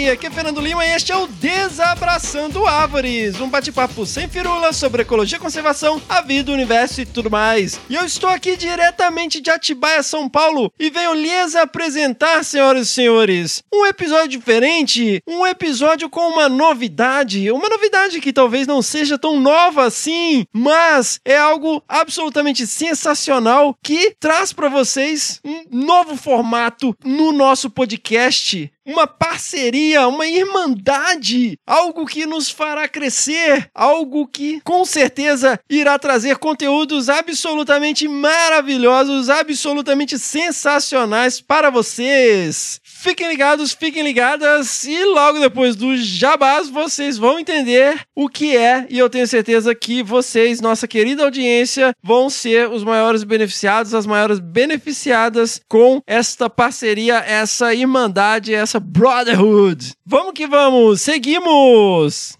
Howdy! Aqui é Fernando Lima e este é o Desabraçando Árvores, um bate-papo sem firula sobre ecologia, conservação, a vida, o universo e tudo mais. E eu estou aqui diretamente de Atibaia, São Paulo, e venho lhes apresentar, senhoras e senhores, um episódio diferente, um episódio com uma novidade, uma novidade que talvez não seja tão nova assim, mas é algo absolutamente sensacional que traz para vocês um novo formato no nosso podcast uma parceria, uma irmandade, algo que nos fará crescer, algo que com certeza irá trazer conteúdos absolutamente maravilhosos, absolutamente sensacionais para vocês. Fiquem ligados, fiquem ligadas e logo depois do jabás vocês vão entender o que é e eu tenho certeza que vocês, nossa querida audiência, vão ser os maiores beneficiados, as maiores beneficiadas com esta parceria, essa irmandade, essa brotherhood. Vamos que vamos, seguimos!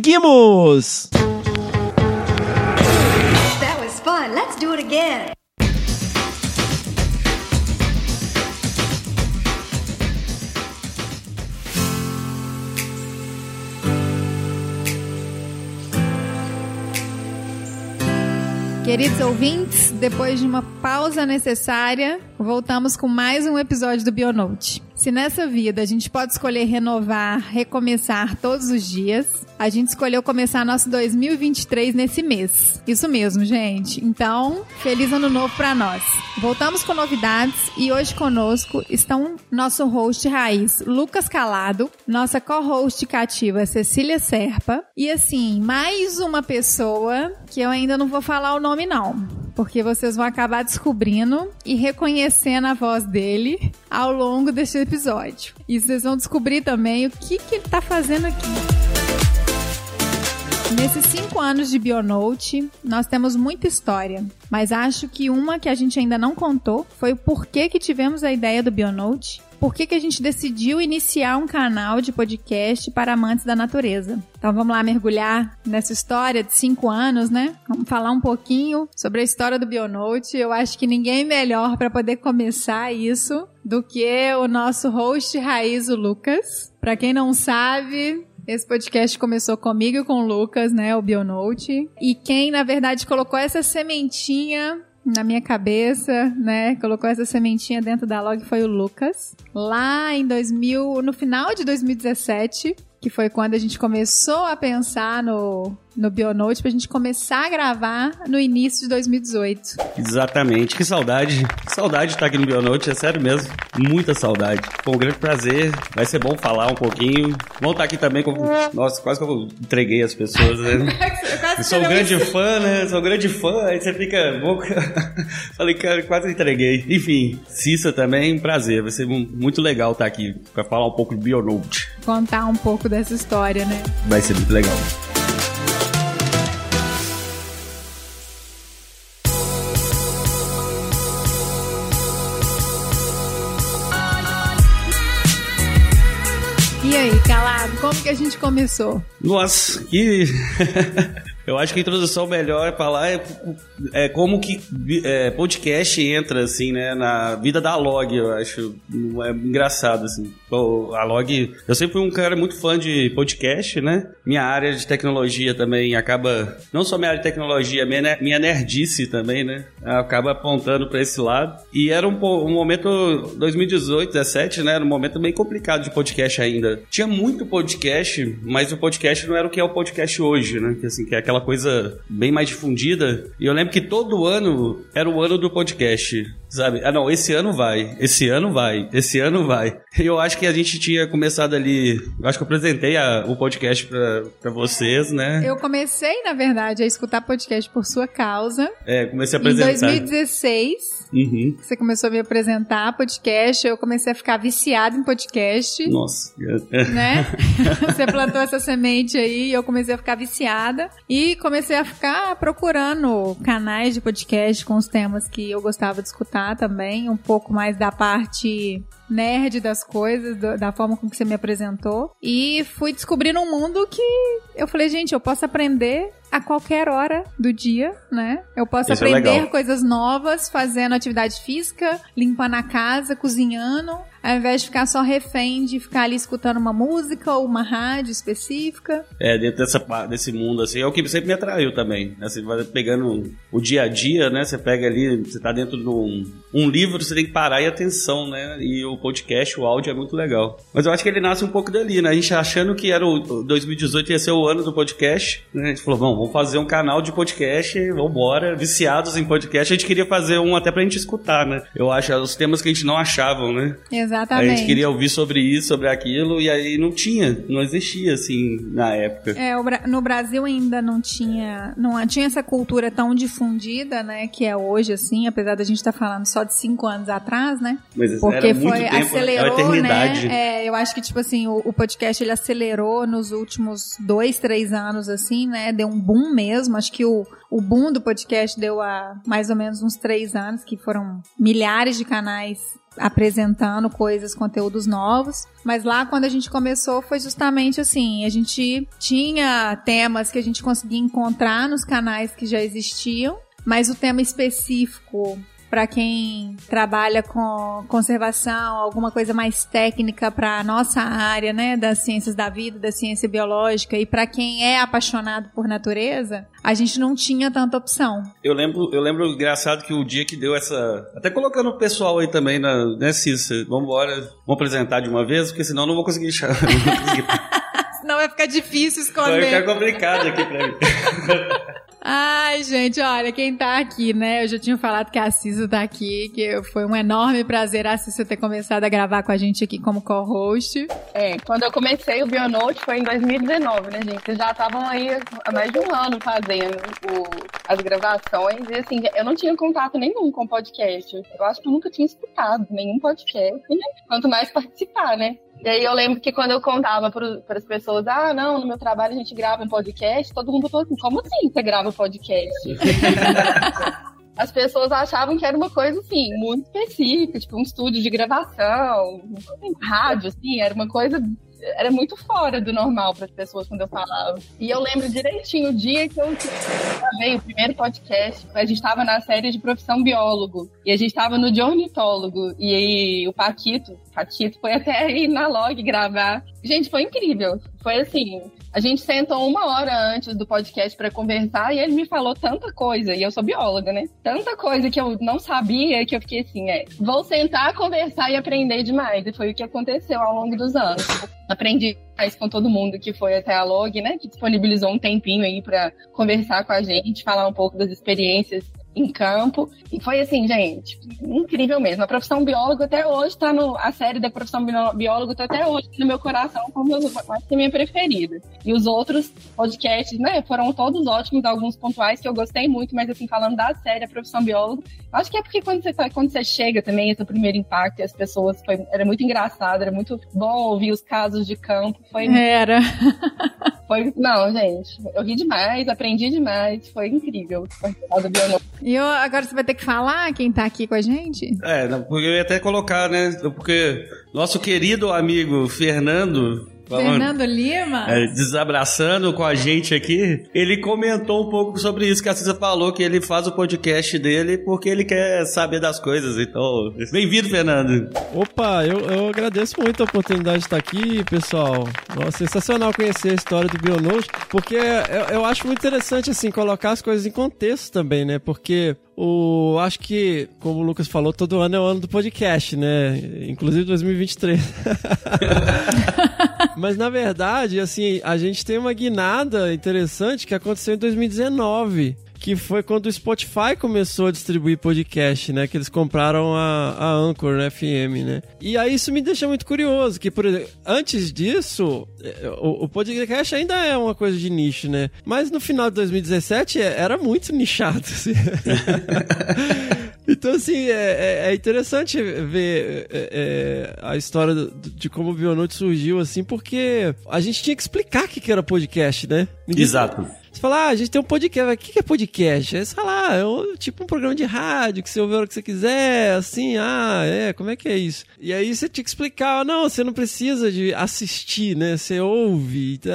Seguimos! That was fun. Let's do it again. Queridos ouvintes, depois de uma pausa necessária, voltamos com mais um episódio do Bionote. Se nessa vida a gente pode escolher renovar, recomeçar todos os dias, a gente escolheu começar nosso 2023 nesse mês. Isso mesmo, gente. Então, feliz ano novo para nós. Voltamos com novidades e hoje conosco estão nosso host raiz, Lucas Calado, nossa co-host cativa, Cecília Serpa, e assim, mais uma pessoa que eu ainda não vou falar o nome não, porque vocês vão acabar descobrindo e reconhecendo a voz dele ao longo deste episódio. E vocês vão descobrir também o que, que ele tá fazendo aqui. Nesses cinco anos de Bionote, nós temos muita história, mas acho que uma que a gente ainda não contou foi o porquê que tivemos a ideia do Bionote por que, que a gente decidiu iniciar um canal de podcast para amantes da natureza. Então vamos lá mergulhar nessa história de cinco anos, né? Vamos falar um pouquinho sobre a história do Bionote. Eu acho que ninguém melhor para poder começar isso do que o nosso host raiz, o Lucas. Para quem não sabe, esse podcast começou comigo e com o Lucas, né? O Bionote. E quem, na verdade, colocou essa sementinha na minha cabeça, né? Colocou essa sementinha dentro da log foi o Lucas. Lá em 2000, no final de 2017, que foi quando a gente começou a pensar no, no Bionote pra gente começar a gravar no início de 2018. Exatamente, que saudade. Que saudade de estar aqui no Bionote, é sério mesmo. Muita saudade. Foi um grande prazer. Vai ser bom falar um pouquinho. Vamos estar aqui também com. Nossa, quase que eu entreguei as pessoas, né? Eu sou um grande fã, né? Sou um grande fã, aí você fica. Falei, cara, quase entreguei. Enfim, Cissa também, prazer. Vai ser muito legal estar aqui pra falar um pouco do Bionote. Contar um pouco dessa história, né? Vai ser muito legal. E aí, calado, como que a gente começou? Nossa, que. Eu acho que a introdução melhor é falar é, é como que é, podcast entra, assim, né, na vida da Log, eu acho. É engraçado, assim. A Log, eu sempre fui um cara muito fã de podcast, né? Minha área de tecnologia também acaba, não só minha área de tecnologia, minha, minha nerdice também, né? Acaba apontando para esse lado. E era um, um momento, 2018, 17, né? Era um momento bem complicado de podcast ainda. Tinha muito podcast, mas o podcast não era o que é o podcast hoje, né? Que, assim, que é aquela coisa bem mais difundida. E eu lembro que todo ano era o ano do podcast, sabe? Ah, não, esse ano vai, esse ano vai, esse ano vai. E eu acho que a gente tinha começado ali. Eu acho que eu apresentei a, o podcast pra, pra vocês, né? Eu comecei, na verdade, a escutar podcast por sua causa. É, comecei a apresentar. Em 2016. Uhum. Você começou a me apresentar podcast, eu comecei a ficar viciado em podcast. Nossa. Né? Você plantou essa semente aí, eu comecei a ficar viciada. E comecei a ficar procurando canais de podcast com os temas que eu gostava de escutar também, um pouco mais da parte nerd das coisas, do, da forma com que você me apresentou. E fui descobrindo um mundo que eu falei, gente, eu posso aprender a qualquer hora do dia, né? Eu posso Isso é aprender legal. coisas novas fazendo atividade física, limpando a casa, cozinhando, ao invés de ficar só refém de ficar ali escutando uma música ou uma rádio específica. É, dentro dessa, desse mundo, assim, é o que sempre me atraiu também. né? Você vai pegando o dia a dia, né? Você pega ali, você tá dentro de um, um livro, você tem que parar e atenção, né? E o podcast, o áudio é muito legal. Mas eu acho que ele nasce um pouco dali, né? A gente achando que era o o 2018 ia ser o ano do podcast, né? A gente falou, vamos, vamos fazer um canal de podcast, vambora, viciados em podcast. A gente queria fazer um até pra gente escutar, né? Eu acho, os temas que a gente não achavam, né? A Exatamente. gente queria ouvir sobre isso, sobre aquilo, e aí não tinha, não existia, assim, na época. É, no Brasil ainda não tinha, não tinha essa cultura tão difundida, né, que é hoje, assim, apesar da gente estar falando só de cinco anos atrás, né? Mas Porque foi, tempo, né? acelerou, né? É, eu acho que, tipo assim, o, o podcast ele acelerou nos últimos dois, três anos, assim, né? Deu um boom mesmo. Acho que o, o boom do podcast deu há mais ou menos uns três anos, que foram milhares de canais apresentando coisas, conteúdos novos. Mas lá quando a gente começou foi justamente assim, a gente tinha temas que a gente conseguia encontrar nos canais que já existiam, mas o tema específico para quem trabalha com conservação, alguma coisa mais técnica para a nossa área, né, das ciências da vida, da ciência biológica e para quem é apaixonado por natureza, a gente não tinha tanta opção. Eu lembro, eu lembro engraçado que o dia que deu essa. Até colocando o pessoal aí também, na, né, Cissa? Vamos embora, vamos apresentar de uma vez, porque senão eu não vou conseguir conseguir. Senão vai ficar difícil Vai ficar complicado aqui pra mim. Ai, gente, olha, quem tá aqui, né? Eu já tinha falado que a Cissa tá aqui, que foi um enorme prazer a Cissa ter começado a gravar com a gente aqui como co-host. É, quando eu comecei o Bionote foi em 2019, né, gente? Vocês já estavam aí há mais de um ano fazendo o- as gravações e, assim, eu não tinha contato nenhum com podcast. Eu acho que eu nunca tinha escutado nenhum podcast, né? quanto mais participar, né? E aí eu lembro que quando eu contava para as pessoas, ah, não, no meu trabalho a gente grava um podcast, todo mundo falou assim, como assim você grava um podcast? as pessoas achavam que era uma coisa, assim, muito específica, tipo um estúdio de gravação, rádio, assim, era uma coisa era muito fora do normal para as pessoas quando eu falava. E eu lembro direitinho o dia que eu gravei o primeiro podcast. A gente estava na série de profissão biólogo e a gente estava no de ornitólogo. E aí, o Paquito, Paquito foi até aí na log gravar. Gente, foi incrível. Foi assim, a gente sentou uma hora antes do podcast para conversar e ele me falou tanta coisa, e eu sou bióloga, né? Tanta coisa que eu não sabia que eu fiquei assim, é, vou sentar, conversar e aprender demais. E foi o que aconteceu ao longo dos anos. Aprendi mais com todo mundo que foi até a Log, né? Que disponibilizou um tempinho aí para conversar com a gente, falar um pouco das experiências em campo. E foi assim, gente, incrível mesmo. A profissão biólogo até hoje tá no. A série da profissão biólogo tá até hoje no meu coração como mais que minha preferida. E os outros podcasts, né, foram todos ótimos, alguns pontuais que eu gostei muito, mas assim, falando da série, a profissão biólogo, acho que é porque quando você, quando você chega também, esse primeiro impacto, e as pessoas, foi, era muito engraçado, era muito bom ouvir os casos de campo. Foi, Era. foi, não, gente, eu ri demais, aprendi demais, foi incrível participar do Bionô. E eu, agora você vai ter que falar quem tá aqui com a gente? É, não, porque eu ia até colocar, né? Porque nosso querido amigo Fernando. Fernando Lima? é, desabraçando com a gente aqui, ele comentou um pouco sobre isso que a Cisa falou, que ele faz o podcast dele porque ele quer saber das coisas. Então, bem-vindo, Fernando. Opa, eu, eu agradeço muito a oportunidade de estar aqui, pessoal. Nossa, sensacional conhecer a história do Bionote, porque eu, eu acho muito interessante, assim, colocar as coisas em contexto também, né? Porque o, acho que, como o Lucas falou, todo ano é o ano do podcast, né? Inclusive 2023. Mas na verdade, assim, a gente tem uma guinada interessante que aconteceu em 2019. Que foi quando o Spotify começou a distribuir podcast, né? Que eles compraram a, a Anchor né, FM, né? E aí isso me deixa muito curioso, que, por exemplo, antes disso, eh, o, o podcast ainda é uma coisa de nicho, né? Mas no final de 2017 é- era muito nichado, assim. Então, assim, é, é- é interessante ver é, a história de como o Bionote surgiu, assim, porque a gente tinha que explicar o que que era podcast, né? Ninguém- Exato. Você fala, ah, a gente tem um podcast. O que é podcast? Você fala, ah, é um- tipo um programa de rádio que você ouve a hora que você quiser, assim, ah, é, como é que é isso? E aí você tinha que explicar, não, você não precisa de assistir, né? Você ouve. tá?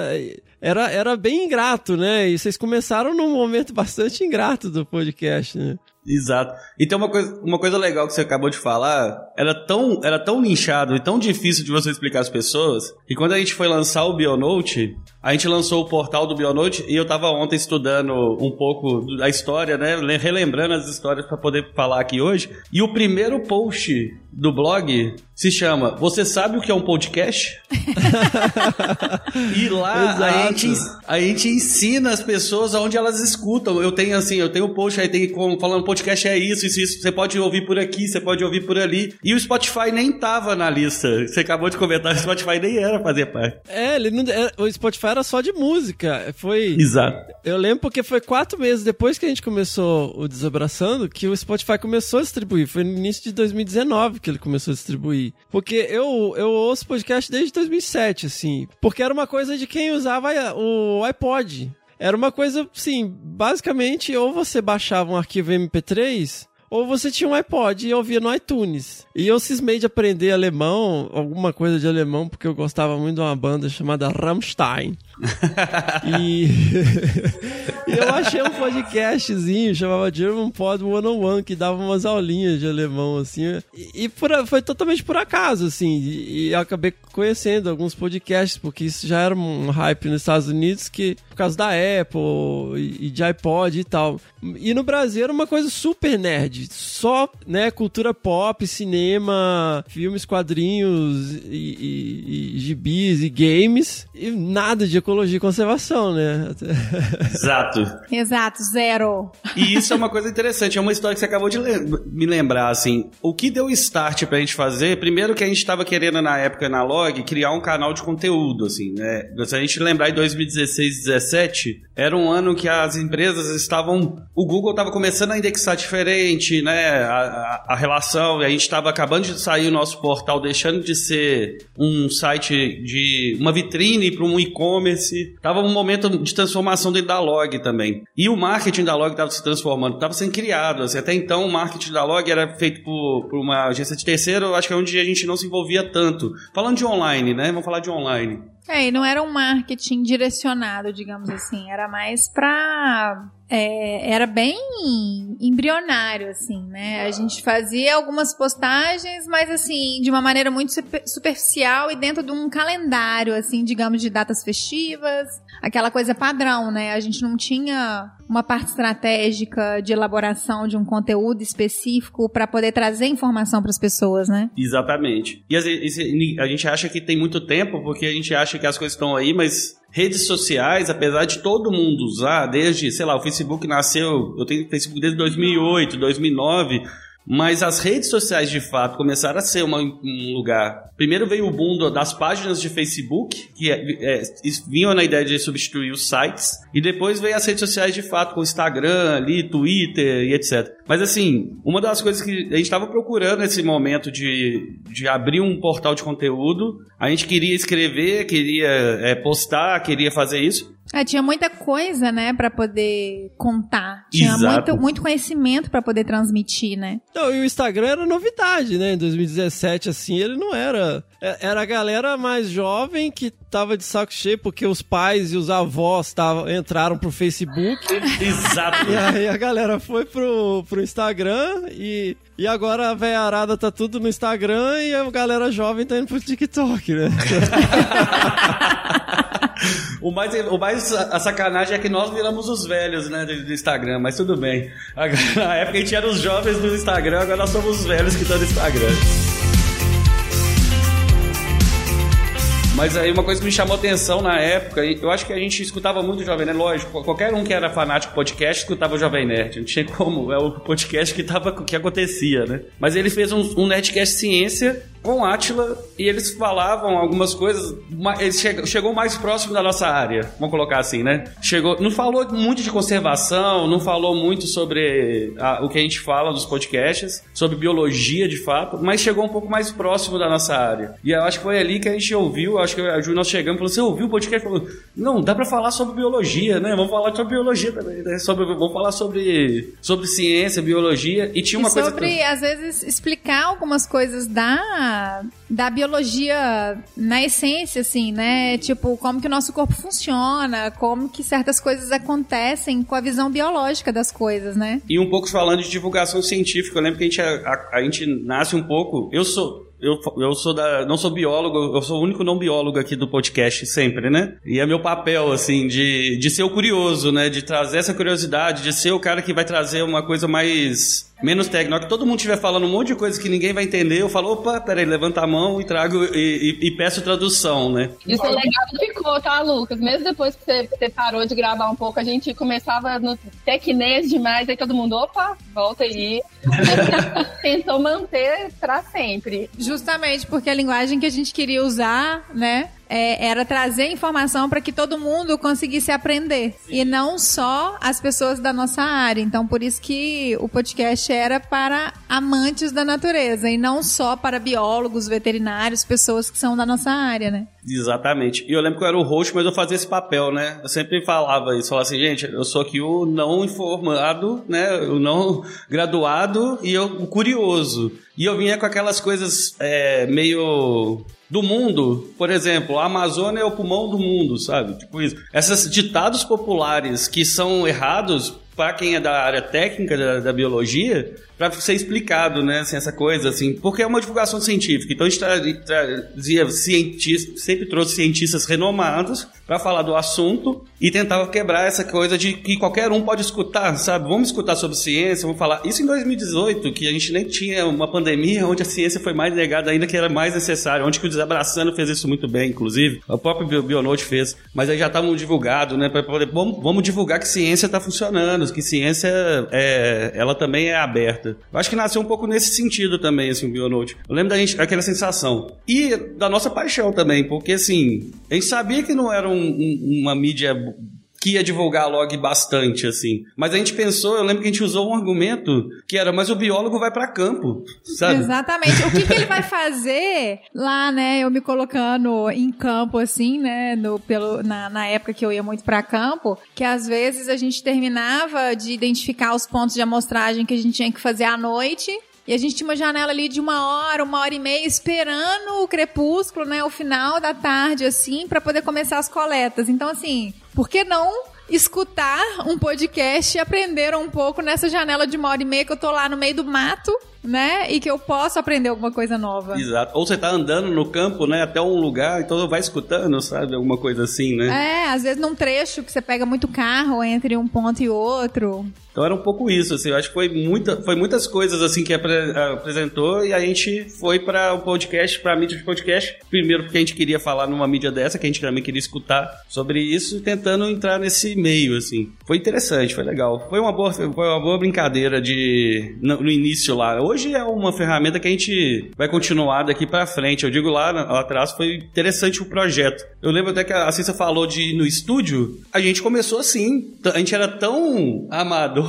Era, era bem ingrato, né? E vocês começaram num momento bastante ingrato do podcast, né? Exato. E tem uma coisa, uma coisa legal que você acabou de falar, era tão, era tão nichado e tão difícil de você explicar às pessoas, que quando a gente foi lançar o Bionote, a gente lançou o portal do Bionote e eu tava ontem estudando um pouco da história, né, le- relembrando as histórias para poder falar aqui hoje, e o primeiro post do blog se chama Você sabe o que é um podcast? E lá a gente, a gente ensina as pessoas aonde elas escutam. Eu tenho assim, eu tenho post aí tem como falando podcast é isso, isso, isso. Você pode ouvir por aqui, você pode ouvir por ali. E o Spotify nem tava na lista. Você acabou de comentar, o Spotify nem era fazer parte. É, ele não, é, o Spotify era só de música. Foi. Exato. Eu lembro porque foi quatro meses depois que a gente começou o Desabraçando que o Spotify começou a distribuir. Foi no início de 2019 que ele começou a distribuir. Porque eu, eu ouço podcast desde 2007, assim. Porque era uma coisa de quem usava o iPod. Era uma coisa, assim, basicamente, ou você baixava um arquivo MP3 ou você tinha um iPod e ouvia no iTunes. E eu cismei de aprender alemão, alguma coisa de alemão, porque eu gostava muito de uma banda chamada Rammstein. E... e eu achei um podcastzinho, chamava German Pod 101, que dava umas aulinhas de alemão, assim. E, e por foi totalmente por acaso, assim. E, e acabei conhecendo alguns podcasts, porque isso já era um hype nos Estados Unidos, que por causa da Apple e, e de iPod e tal. E no Brasil era uma coisa super nerd. Só, né, cultura pop, cinema, filmes, quadrinhos e, e- e gibis e games. E nada de ecologia e conservação, né? Exato. Exato, zero. E isso é uma coisa interessante, é uma história que você acabou de lem- me lembrar, assim. O que deu start pra gente fazer, primeiro que a gente tava querendo na época na Log criar um canal de conteúdo, assim, né? Se a gente lembrar em 2016, 17, era um ano que as empresas estavam o Google estava começando a indexar diferente, né? A, a, a relação, a gente estava acabando de sair o nosso portal, deixando de ser um site de uma vitrine para um e-commerce. Tava um momento de transformação dentro da Log também. E o marketing da Log estava se transformando, estava sendo criado. Assim, até então, o marketing da Log era feito por, por uma agência de terceiro, acho que é onde a gente não se envolvia tanto. Falando de online, né? Vamos falar de online. É, e não era um marketing direcionado, digamos assim. Era mais pra. É, era bem embrionário, assim, né? A gente fazia algumas postagens, mas assim, de uma maneira muito super- superficial e dentro de um calendário, assim, digamos, de datas festivas, aquela coisa padrão, né? A gente não tinha uma parte estratégica de elaboração de um conteúdo específico para poder trazer informação para as pessoas, né? Exatamente. E a gente acha que tem muito tempo, porque a gente acha que as coisas estão aí, mas redes sociais, apesar de todo mundo usar, desde, sei lá, o Facebook nasceu, eu tenho Facebook desde 2008, 2009, mas as redes sociais de fato começaram a ser uma- um lugar. Primeiro veio o boom das páginas de Facebook, que é, é, vinham na ideia de substituir os sites, e depois veio as redes sociais de fato, com Instagram, ali, Twitter e etc. Mas assim, uma das coisas que a gente estava procurando nesse momento de, de abrir um portal de conteúdo, a gente queria escrever, queria é, postar, queria fazer isso. É, tinha muita coisa, né, pra poder contar. Tinha Exato. muito, muito conhecimento pra poder transmitir, né? Não, e o Instagram era novidade, né? Em 2017, assim, ele não era. é- Era a galera mais jovem que tava de saco cheio porque os pais e os avós tavam, entraram pro Facebook. Exato. E aí a galera foi pro, pro Instagram e, e agora a velha arada tá tudo no Instagram e a galera jovem tá indo pro TikTok, né? O mais, o mais a sacanagem é que nós viramos os velhos, né, do Instagram, mas tudo bem. Agora, Na época a gente era os jovens do Instagram, agora nós somos os velhos que estão no Instagram. Mas aí uma coisa que me chamou atenção na época, eu acho que a gente escutava muito o Jovem Nerd, lógico, qualquer um que era fanático de podcast escutava o Jovem Nerd, não tinha como, é o podcast que, tava, que acontecia, né? Mas ele fez um, um Nerdcast Ciência com Átila e eles falavam algumas coisas, ele che- chegou mais próximo da nossa área, vamos colocar assim, né? Chegou, não falou muito de conservação, não falou muito sobre a- o que a gente fala nos podcasts, sobre biologia de fato, mas chegou um pouco mais próximo da nossa área. E eu acho que foi ali que a gente ouviu, acho que a Ju, nós chegamos e falou: Você ouviu o podcast? Falou: Não, dá pra falar sobre biologia, né? Vamos falar sobre biologia também, né? Sobre, vamos falar sobre, sobre ciência, biologia. E tinha uma e coisa. sobre, às vezes, explicar algumas coisas da, da biologia na essência, assim, né? Tipo, como que o nosso corpo funciona, como que certas coisas acontecem com a visão biológica das coisas, né? E um pouco falando de divulgação científica, eu lembro que a gente, a, a gente nasce um pouco. Eu sou. Eu, eu sou da. Não sou biólogo, eu sou o único não biólogo aqui do podcast sempre, né? E é meu papel, assim, de, de ser o curioso, né? De trazer essa curiosidade, de ser o cara que vai trazer uma coisa mais. Menos hora que todo mundo estiver falando um monte de coisa que ninguém vai entender, eu falo, opa, peraí, levanta a mão e trago e, e- e peço tradução, né? Isso é legal ficou, tá, Lucas? Mesmo depois que você, você parou de gravar um pouco, a gente começava no tecnês demais, aí todo mundo, opa, volta aí. Tentou manter pra sempre. Justamente porque a linguagem que a gente queria usar, né? É, era trazer informação para que todo mundo conseguisse aprender. E não só as pessoas da nossa área. Então, por isso que o podcast era para amantes da natureza. E não só para biólogos, veterinários, pessoas que são da nossa área, né? Exatamente. E eu lembro que eu era o host, mas eu fazia esse papel, né? Eu sempre falava isso, falava assim, gente, eu sou aqui o não informado, né? O não graduado e eu o curioso. E eu vinha com aquelas coisas é, meio do mundo, por exemplo, a Amazônia é o pulmão do mundo, sabe? Tipo isso. Esses ditados populares que são errados para quem é da área técnica da, da biologia, para ser explicado, né, assim, essa coisa, assim, porque é uma divulgação científica. Então a gente tra- trazia cientistas, sempre trouxe cientistas renomados para falar do assunto e tentava quebrar essa coisa de que qualquer um pode escutar, sabe? Vamos escutar sobre ciência, vamos falar. Isso em 2018, que a gente nem tinha uma pandemia onde a ciência foi mais negada ainda que era mais necessária, onde que o Desabraçando fez isso muito bem, inclusive. O próprio Bio- Bionote fez. Mas aí já estavam divulgado, né, para poder vamos, vamos divulgar que ciência está funcionando, que ciência é, ela também é aberta. Eu acho que nasceu um pouco nesse sentido também, assim, o Bionote. Eu lembro da gente, aquela sensação. E da nossa paixão também, porque assim, a gente sabia que não era um- um- uma mídia que ia divulgar a log bastante, assim. Mas a gente pensou, eu lembro que a gente usou um argumento que era, mas o biólogo vai para campo, sabe? Exatamente. O que, que ele vai fazer lá, né? Eu me colocando em campo, assim, né? No, pelo, na, na época que eu ia muito para campo, que às vezes a gente terminava de identificar os pontos de amostragem que a gente tinha que fazer à noite. E a gente tinha uma janela ali de uma hora, uma hora e meia, esperando o crepúsculo, né? O final da tarde, assim, para poder começar as coletas. Então, assim, por que não escutar um podcast e aprender um pouco nessa janela de uma hora e meia que eu tô lá no meio do mato, né? E que eu posso aprender alguma coisa nova. Exato. Ou você tá andando no campo, né, até um lugar, então vai escutando, sabe? Alguma coisa assim, né? É, às vezes num trecho que você pega muito carro entre um ponto e outro. Então era um pouco isso, assim, eu acho que foi, muita, foi muitas coisas assim que apre- apresentou e a gente foi para o podcast, para a mídia de podcast. Primeiro porque a gente queria falar numa mídia dessa, que a gente também queria escutar sobre isso, tentando entrar nesse meio, assim. Foi interessante, foi legal. Foi uma boa, foi uma boa brincadeira de no, no início lá. Hoje é uma ferramenta que a gente vai continuar daqui para frente. Eu digo lá, lá atrás foi interessante o projeto. Eu lembro até que a Cissa falou de no estúdio, a gente começou assim. A gente era tão amador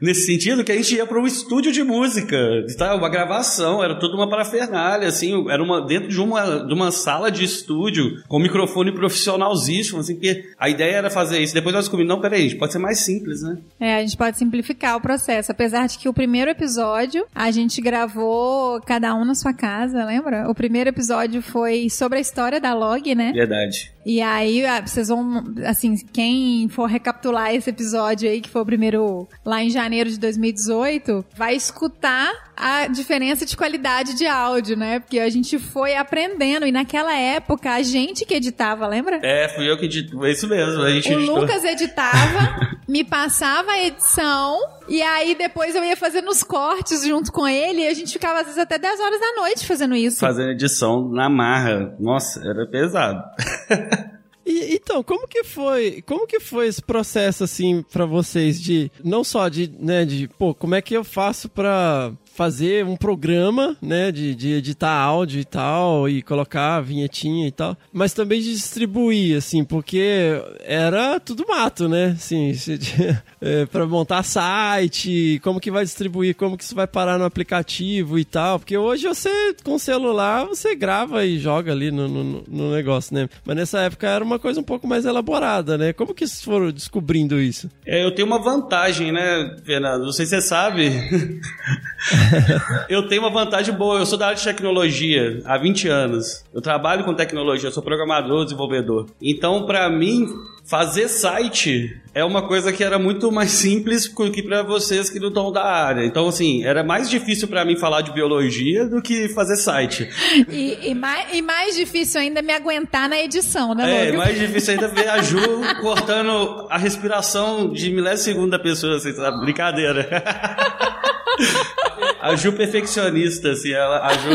nesse sentido que a gente ia para um estúdio de música, tá? uma gravação, era tudo uma parafernália, assim, era uma dentro de uma, de uma sala de estúdio com microfone profissionalzíssimo, assim, porque a ideia era fazer isso. Depois nós descobrimos, não, peraí, pode ser mais simples, né? É, a gente pode simplificar o processo. Apesar de que o primeiro episódio a gente gravou cada um na sua casa, lembra? O primeiro episódio foi sobre a história da log, né? Verdade. E aí, ah, vocês vão, assim, quem for recapitular esse episódio aí, que foi o primeiro lá em janeiro de 2018, vai escutar a diferença de qualidade de áudio, né? Porque a gente foi aprendendo e naquela época a gente que editava, lembra? É, fui eu que edito, é isso mesmo, a gente O editou. Lucas editava, me passava a edição, e aí depois eu ia fazendo os cortes junto com ele, e a gente ficava às vezes até 10 horas da noite fazendo isso. Fazendo edição na marra. Nossa, era pesado. E, então, como que foi, como que foi esse processo assim pra vocês de não só de, né, de, pô, como é que eu faço pra fazer um programa, né, de, de editar áudio e tal e colocar a vinhetinha e tal, mas também de distribuir assim, porque era tudo mato, né? Assim, é, para montar site, como que vai distribuir, como que isso vai parar no aplicativo e tal, porque hoje você com celular você grava e joga ali no, no, no negócio, né? Mas nessa época era uma coisa um pouco mais elaborada, né? Como que vocês foram descobrindo isso? É, eu tenho uma vantagem, né, Fernando? Não sei se você sabe. eu tenho uma vantagem boa. Eu sou da área de tecnologia há 20 anos. Eu trabalho com tecnologia, eu sou programador, desenvolvedor. Então, pra mim, fazer site é uma coisa que era muito mais simples que pra vocês que não estão da área. Então, assim, era mais difícil pra mim falar de biologia do que fazer site. E, e mais, e mais difícil ainda me aguentar na edição, né, É, mais difícil ainda ver a Ju cortando a respiração de milésimos da pessoa, assim, sabe? Brincadeira. A Ju perfeccionista, assim, ela, a Ju,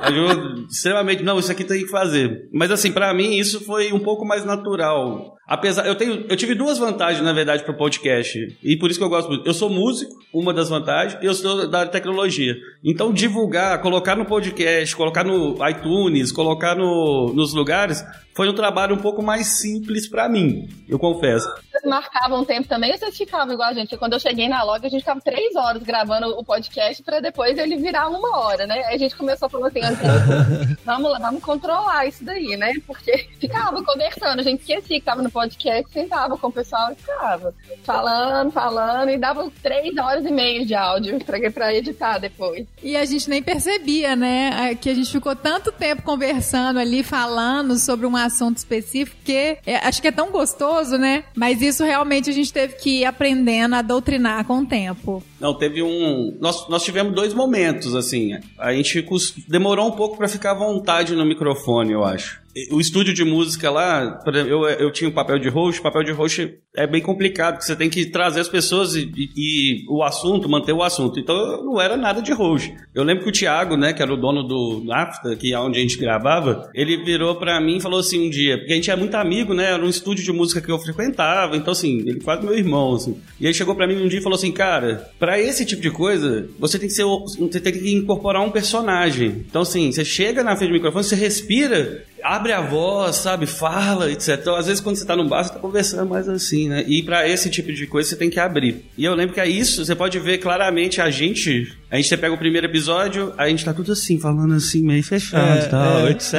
a Ju extremamente, não, isso aqui tem que fazer. Mas assim, pra mim isso foi um pouco mais natural. Apesar, eu tenho, eu tive duas vantagens, na verdade, pro podcast. E por isso que eu gosto muito. Eu sou músico, uma das vantagens, e eu sou da tecnologia. Então, divulgar, colocar no podcast, colocar no iTunes, colocar no, nos lugares, foi um trabalho um pouco mais simples pra mim, eu confesso. Vocês marcavam tempo também ou vocês ficavam igual a gente? Porque Quando eu cheguei na log, a gente ficava três horas gravando o podcast pra depois ele virar uma hora, né? Aí a gente começou a falar assim, assim, vamos lá, vamos controlar isso daí, né? Porque ficava conversando, a gente esquecia que tava no podcast, sentava com o pessoal e ficava falando, falando, e dava três horas e meia de áudio pra, pra editar depois. E a gente nem percebia, né? Que a gente ficou tanto tempo conversando ali, falando sobre um assunto específico, que é, acho que é tão gostoso, né? Mas isso realmente a gente teve que ir aprendendo a doutrinar com o tempo. Não, teve um. Nós, nós tivemos dois momentos, assim. A gente demorou um pouco pra ficar à vontade no microfone, eu acho. O estúdio de música lá, por exemplo, eu, eu tinha o papel de host. Papel de host é bem complicado, porque você tem que trazer as pessoas e, e- e o assunto, manter o assunto. Então eu não era nada de host. Eu lembro que o Thiago, né, que era o dono do NAFTA, que é onde a gente gravava, ele virou pra mim e falou assim um dia, porque a gente é muito amigo, né? Era um estúdio de música que eu frequentava, então assim, ele quase meu irmão, assim. E aí chegou pra mim um dia e falou assim, cara, pra esse tipo de coisa, você tem que ser, você tem que incorporar um personagem. Então assim, você chega na frente do microfone, você respira, abre a voz, sabe? Fala, etc. Então, às vezes, quando você tá no bar, você tá conversando mais assim, né? E pra esse tipo de coisa, você tem que abrir. E eu lembro que é isso, você pode ver claramente a gente. A gente pega o primeiro episódio, a gente tá tudo assim, falando assim, meio fechado É, e tal, é. etc.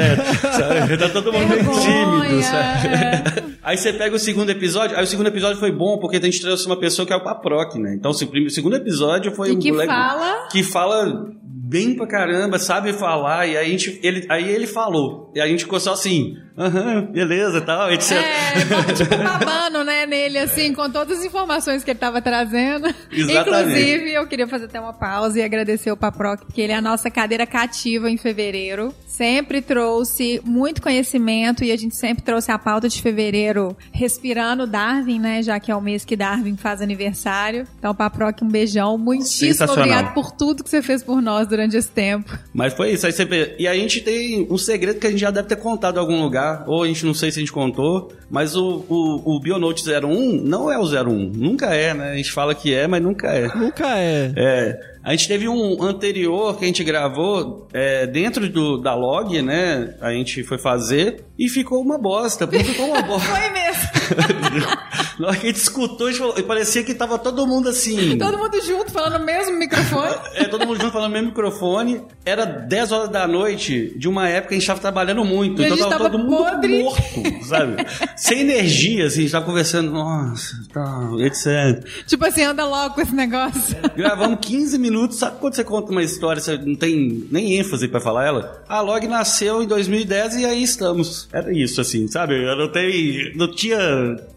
sabe? Tá todo mundo meio tímido, sabe? Aí você pega o segundo episódio, aí o segundo episódio foi bom porque a gente trouxe uma pessoa que é o Paproc, né? Então o prime- o segundo episódio foi um que moleque fala? que fala bem pra caramba, sabe falar, e aí, a gente, ele, aí ele falou, e a gente ficou só assim, aham, beleza, tal, etc. É, tipo babando, né, nele, assim, com todas as informações que ele tava trazendo. Exatamente. Inclusive, eu queria fazer até uma pausa e agradecer o Paproc, porque ele é a nossa cadeira cativa em fevereiro. Sempre trouxe muito conhecimento e a gente sempre trouxe a pauta de fevereiro respirando Darwin, né, já que é o mês que Darwin faz aniversário. Então, Paproc, um beijão. Muitíssimo obrigado por tudo que você fez por nós durante esse tempo. Mas foi isso, aí você. E a gente tem um segredo que a gente já deve ter contado em algum lugar, ou a gente não sei se a gente contou, mas o, o, o Bionote 01 não é o 01, nunca é, né? A gente fala que é, mas nunca é. Nunca é. É. A gente teve um anterior que a gente gravou é, dentro do, da log, né? A gente foi fazer e ficou uma bosta. Ficou uma bosta. Foi mesmo. Na hora que a gente escutou, a gente falou- parecia que tava todo mundo assim. Todo mundo junto, falando no mesmo microfone. É, todo mundo junto falando no mesmo microfone. Era 10 horas da noite de uma época que a gente tava trabalhando muito. E então tava, tava todo mundo podre. morto, sabe? Sem energia, assim, a gente tava conversando, nossa, tal, etc. tipo assim, anda logo com esse negócio. Gravamos 15 minutos. Sabe quando você conta uma história, você não tem nem ênfase pra falar ela? A Log nasceu em 2010 e aí estamos. Era isso, assim, sabe? Eu não tenho. Não tinha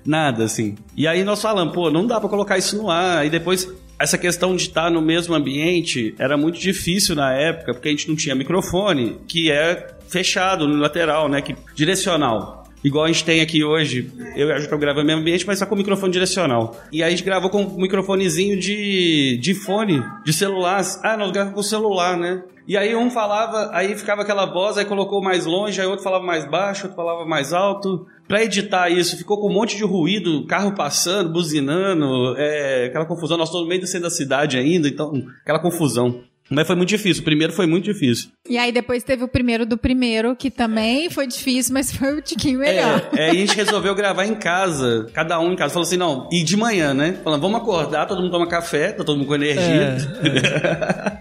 nada, assim. E aí nós falamos, pô, não dá pra colocar isso no ar. E depois. Essa questão de estar no mesmo ambiente era muito difícil na época, porque a gente não tinha microfone, que é fechado no lateral, né? Que, direcional. Igual a gente tem aqui hoje, eu e a estamos gravando no mesmo ambiente, mas só com microfone direcional. E aí a gente gravou com um microfonezinho de, de fone, de celular. Ah, nós gravamos com celular, né? E aí um falava, aí ficava aquela voz, aí colocou mais longe, aí outro falava mais baixo, outro falava mais alto. Pra editar isso, ficou com um monte de ruído, carro passando, buzinando, é, aquela confusão. Nós estamos no meio do centro da cidade ainda, então, aquela confusão. Mas foi muito difícil, o primeiro foi muito difícil. E aí depois teve o primeiro do primeiro, que também foi difícil, mas foi o tiquinho melhor. É, é, e a gente resolveu gravar em casa, cada um em casa. Falou assim, não, e de manhã, né? Falando, vamos acordar, todo mundo toma café, tá todo mundo com energia.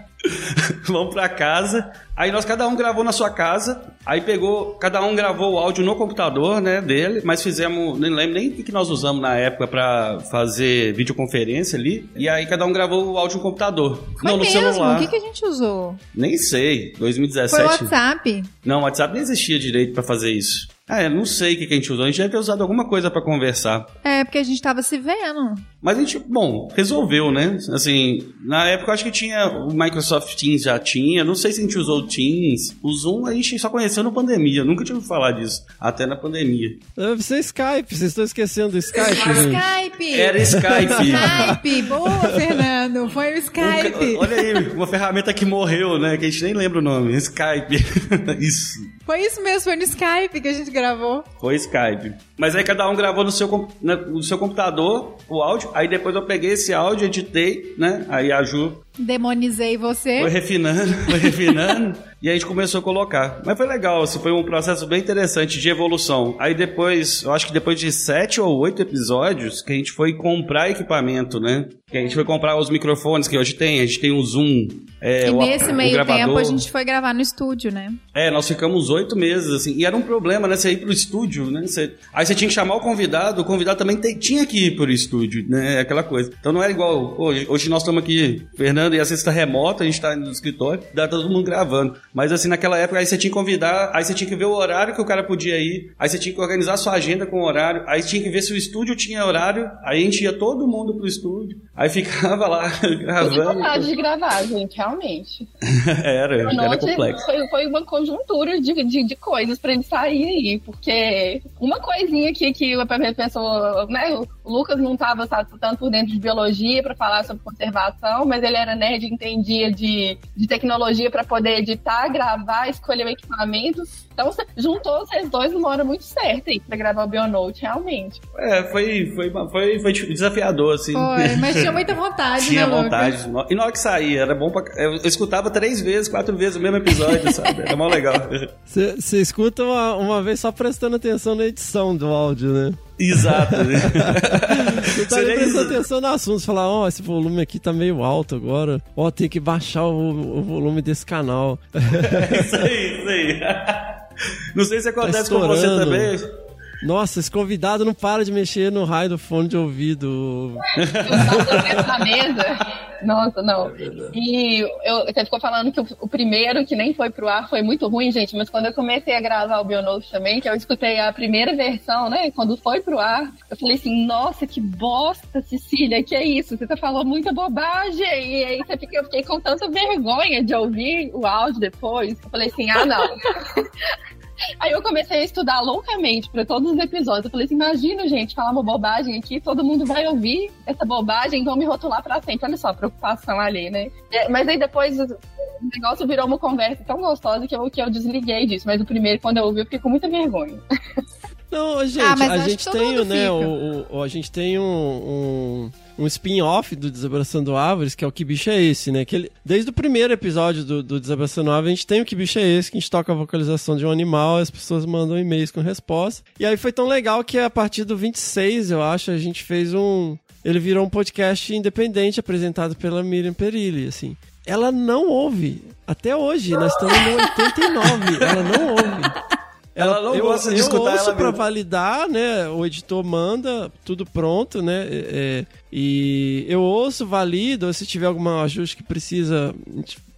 vamos pra casa. Aí nós, cada um gravou na sua casa. Aí pegou, cada um gravou o áudio no computador, né, dele. Mas fizemos, nem lembro nem o que nós usamos na época pra fazer videoconferência ali. E aí cada um gravou o áudio no computador. Foi não, no mesmo? celular. O que, que a gente usou? Nem sei, 2017. Foi o WhatsApp. Não, o WhatsApp nem existia direito pra fazer isso. Ah, eu não sei o que que a gente usou. A gente deve ter usado alguma coisa pra conversar. É, porque a gente tava se vendo. Mas a gente, bom, resolveu, né? Assim, na época eu acho que tinha o Microsoft Teams já tinha, não sei se a gente usou o Teams. O Zoom a gente só conheceu na pandemia, eu nunca tinha ouvido falar disso, até na pandemia. Deve ser Skype, vocês estão esquecendo do Skype, gente. Skype! Era Skype. Skype! Boa, Fernando! Foi o Skype! Olha aí, uma ferramenta que morreu, né? Que a gente nem lembra o nome. Skype. isso. Foi isso mesmo, foi no Skype que a gente gravou. Foi Skype. Mas aí cada um gravou no seu, no seu computador o áudio. Aí depois eu peguei esse áudio, editei, né? Aí a Ju Demonizei você. Foi refinando, foi refinando, e a gente começou a colocar. Mas foi legal, assim, foi um processo bem interessante de evolução. Aí depois, eu acho que depois de sete ou oito episódios, que a gente foi comprar equipamento, né? Que a gente foi comprar os microfones que hoje tem, a gente tem o Zoom. É, e o- nesse meio gravador. tempo a gente foi gravar no estúdio, né? É, nós ficamos oito meses, assim, e era um problema, né? Você ir pro estúdio, né? Você- Aí você tinha que chamar o convidado, o convidado também te- tinha que ir pro estúdio, né? Aquela coisa. Então não era igual, hoje, hoje nós estamos aqui, Fernando, e às vezes tá remoto, a gente tá no escritório, dá todo mundo gravando. Mas assim, naquela época, aí você tinha que convidar, aí você tinha que ver o horário que o cara podia ir, aí você tinha que organizar a sua agenda com o horário, aí tinha que ver se o estúdio tinha horário, aí a gente ia todo mundo pro estúdio, aí ficava lá gravando. vontade de gravar, gente, realmente. era, era Noite complexo. foi, foi uma conjuntura de, de, de coisas pra ele sair aí, porque uma coisinha aqui que o PP pensou, né, o, Lucas não estava tanto por dentro de biologia para falar sobre conservação, mas ele era nerd e entendia de, de tecnologia para poder editar, gravar, escolher o equipamento. Então, juntou vocês dois numa hora muito certa aí pra gravar o Bionote, realmente. É, foi, foi, foi, foi desafiador, assim. Foi, mas tinha muita vontade, tinha né, vontade. E na hora que saía, era bom pra... Eu escutava três vezes, quatro vezes o mesmo episódio, sabe? Era mó legal. Você escuta uma, uma vez só prestando atenção na edição do áudio, né? Exato. Você tá prestando atenção no assunto. Você fala, ó, oh, esse volume aqui tá meio alto agora. Ó, oh, tem que baixar o, o volume desse canal. isso aí, isso aí. Não sei se acontece tá com você também. Nossa, esse convidado não para de mexer no raio do fone de ouvido. na mesa. Nossa, não. E eu, você ficou falando que o, o, primeiro, que nem foi pro ar, foi muito ruim, gente. Mas quando eu comecei a gravar o Bionote também, que eu escutei a primeira versão, né? Quando foi pro ar, eu falei assim: nossa, que bosta, Cecília, que é isso? Você tá falando muita bobagem. E aí você fica, eu fiquei com tanta vergonha de ouvir o áudio depois. Eu falei assim: ah, não. Aí eu comecei a estudar loucamente para todos os episódios. Eu falei assim: imagina, gente, falar uma bobagem aqui, todo mundo vai ouvir essa bobagem, vão me rotular para sempre. Olha só a preocupação ali, né? Mas aí depois o negócio virou uma conversa tão gostosa que eu, que eu desliguei disso. Mas o primeiro, quando eu ouvi, eu fiquei com muita vergonha. Não, gente, ah, a, gente tem, né, o, o, a gente tem um, um um spin-off do Desabraçando Árvores, que é o Que Bicho é Esse, né? Que ele, desde o primeiro episódio do, do Desabraçando Árvores, a gente tem o Que Bicho é Esse, que a gente toca a vocalização de um animal, as pessoas mandam e-mails com resposta. E aí foi tão legal que a partir do 26, eu acho, a gente fez um... Ele virou um podcast independente apresentado pela Miriam Perilli, assim. Ela não ouve. Até hoje, nós estamos no 89. ela não ouve. Ela, ela não eu, gosta de eu escutar ouço ela pra validar, né? O editor manda tudo pronto, né? É, é e eu ouço, valido, se tiver algum ajuste que precisa,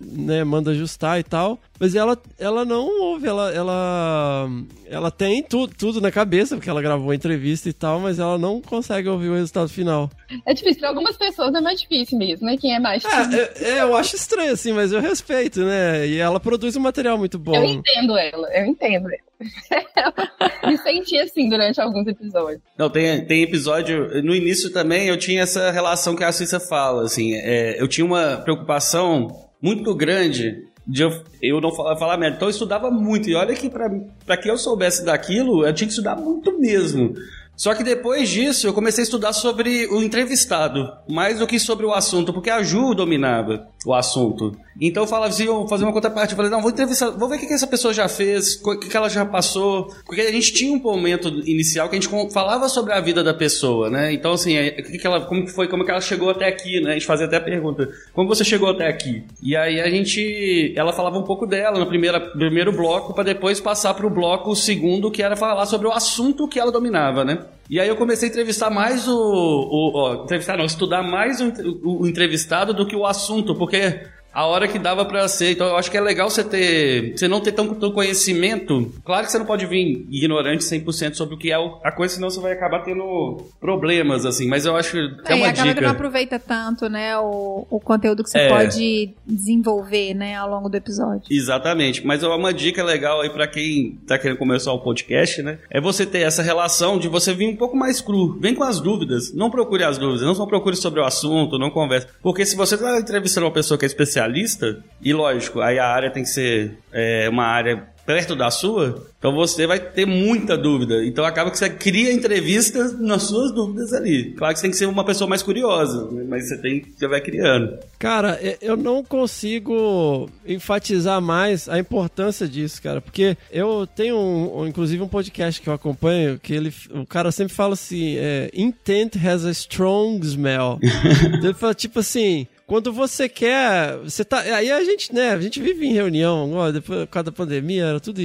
né, manda ajustar e tal. Mas ela, ela não ouve, ela, ela, ela tem tudo, tudo na cabeça, porque ela gravou a entrevista e tal, mas ela não consegue ouvir o resultado final. É difícil, para algumas pessoas é mais difícil mesmo, né? Quem é mais é, é, é, eu acho estranho, assim, mas eu respeito, né? E ela produz um material muito bom. Eu entendo ela, eu entendo ela. Me senti assim durante alguns episódios. Não, tem, tem episódio. No início também eu tinha essa relação que a Cissa fala, assim. É, eu tinha uma preocupação muito grande de eu, eu não falar, falar merda. Então eu estudava muito. E olha que para que eu soubesse daquilo, eu tinha que estudar muito mesmo. Só que depois disso eu comecei a estudar sobre o entrevistado, mais do que sobre o assunto, porque a Ju dominava o assunto. Então eu falava assim, eu fazer uma contraparte, eu falei, não, vou entrevistar, vou ver o que, essa pessoa já fez, o que, ela já passou, porque a gente tinha um momento inicial que a gente falava sobre a vida da pessoa, né? Então assim, é, que que ela, como que foi, como que ela chegou até aqui, né? A gente fazia até a pergunta, como você chegou até aqui? E aí a gente, ela falava um pouco dela no primeiro, primeiro bloco, para depois passar para o bloco segundo, que era falar sobre o assunto que ela dominava, né? E aí eu comecei a entrevistar mais o. o entrevistar não, estudar mais o, o, o entrevistado do que o assunto, porque a hora que dava para ser. Então eu acho que é legal você ter. Você não ter tanto conhecimento. Claro que você não pode vir ignorante 100% sobre o que é a coisa, senão você vai acabar tendo problemas, assim. Mas eu acho que é, é uma acaba dica. que não aproveita tanto, né, o, o conteúdo que você é. pode desenvolver, né, ao longo do episódio. Exatamente. Mas é uma dica legal aí para quem tá querendo começar um podcast, né? É você ter essa relação de você vir um pouco mais cru. Vem com as dúvidas. Não procure as dúvidas. Não só procure sobre o assunto, não converse. Porque se você tá entrevistando uma pessoa que é especialista especialista, e lógico, aí a área tem que ser é, uma área perto da sua, então você vai ter muita dúvida. Então acaba que você cria entrevistas nas suas dúvidas ali. Claro que você tem que ser uma pessoa mais curiosa, né? mas você tem você vai criando. Cara, eu não consigo enfatizar mais a importância disso, cara, porque eu tenho um, inclusive um podcast que eu acompanho que ele, o cara sempre fala assim, é, intent has a strong smell. ele fala tipo assim, quando você quer. Você tá. Aí a gente, né? A gente vive em reunião, agora, depois, por causa da pandemia, era tudo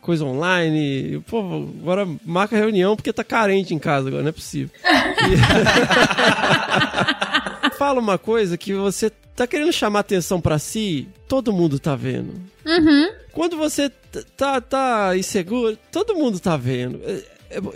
coisa online. E, pô, agora marca reunião porque tá carente em casa agora, não é possível. E... Fala uma coisa que você tá querendo chamar atenção para si, todo mundo tá vendo. Uhum. Quando você tá, tá inseguro, todo mundo tá vendo.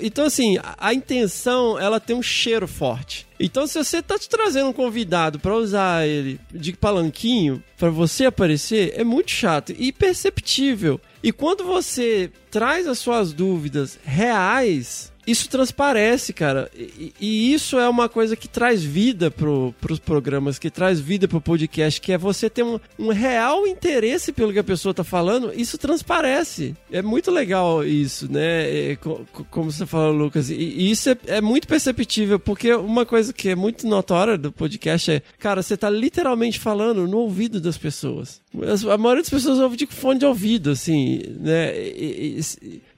Então, assim, a, intenção, ela tem um cheiro forte. Então, se você tá te trazendo um convidado para usar ele de palanquinho, para você aparecer, é muito chato e perceptível. E quando você traz as suas dúvidas reais, isso transparece, cara. E, e isso é uma coisa que traz vida pro, pros programas, que traz vida pro podcast, que é você ter um, um real interesse pelo que a pessoa tá falando, isso transparece. É muito legal isso, né? É, co- co- como você falou, Lucas. E, e isso é, é muito perceptível, porque uma coisa que é muito notória do podcast é, cara, você tá literalmente falando no ouvido das pessoas. As- A maioria das pessoas ouve de fone de ouvido, assim, né? E-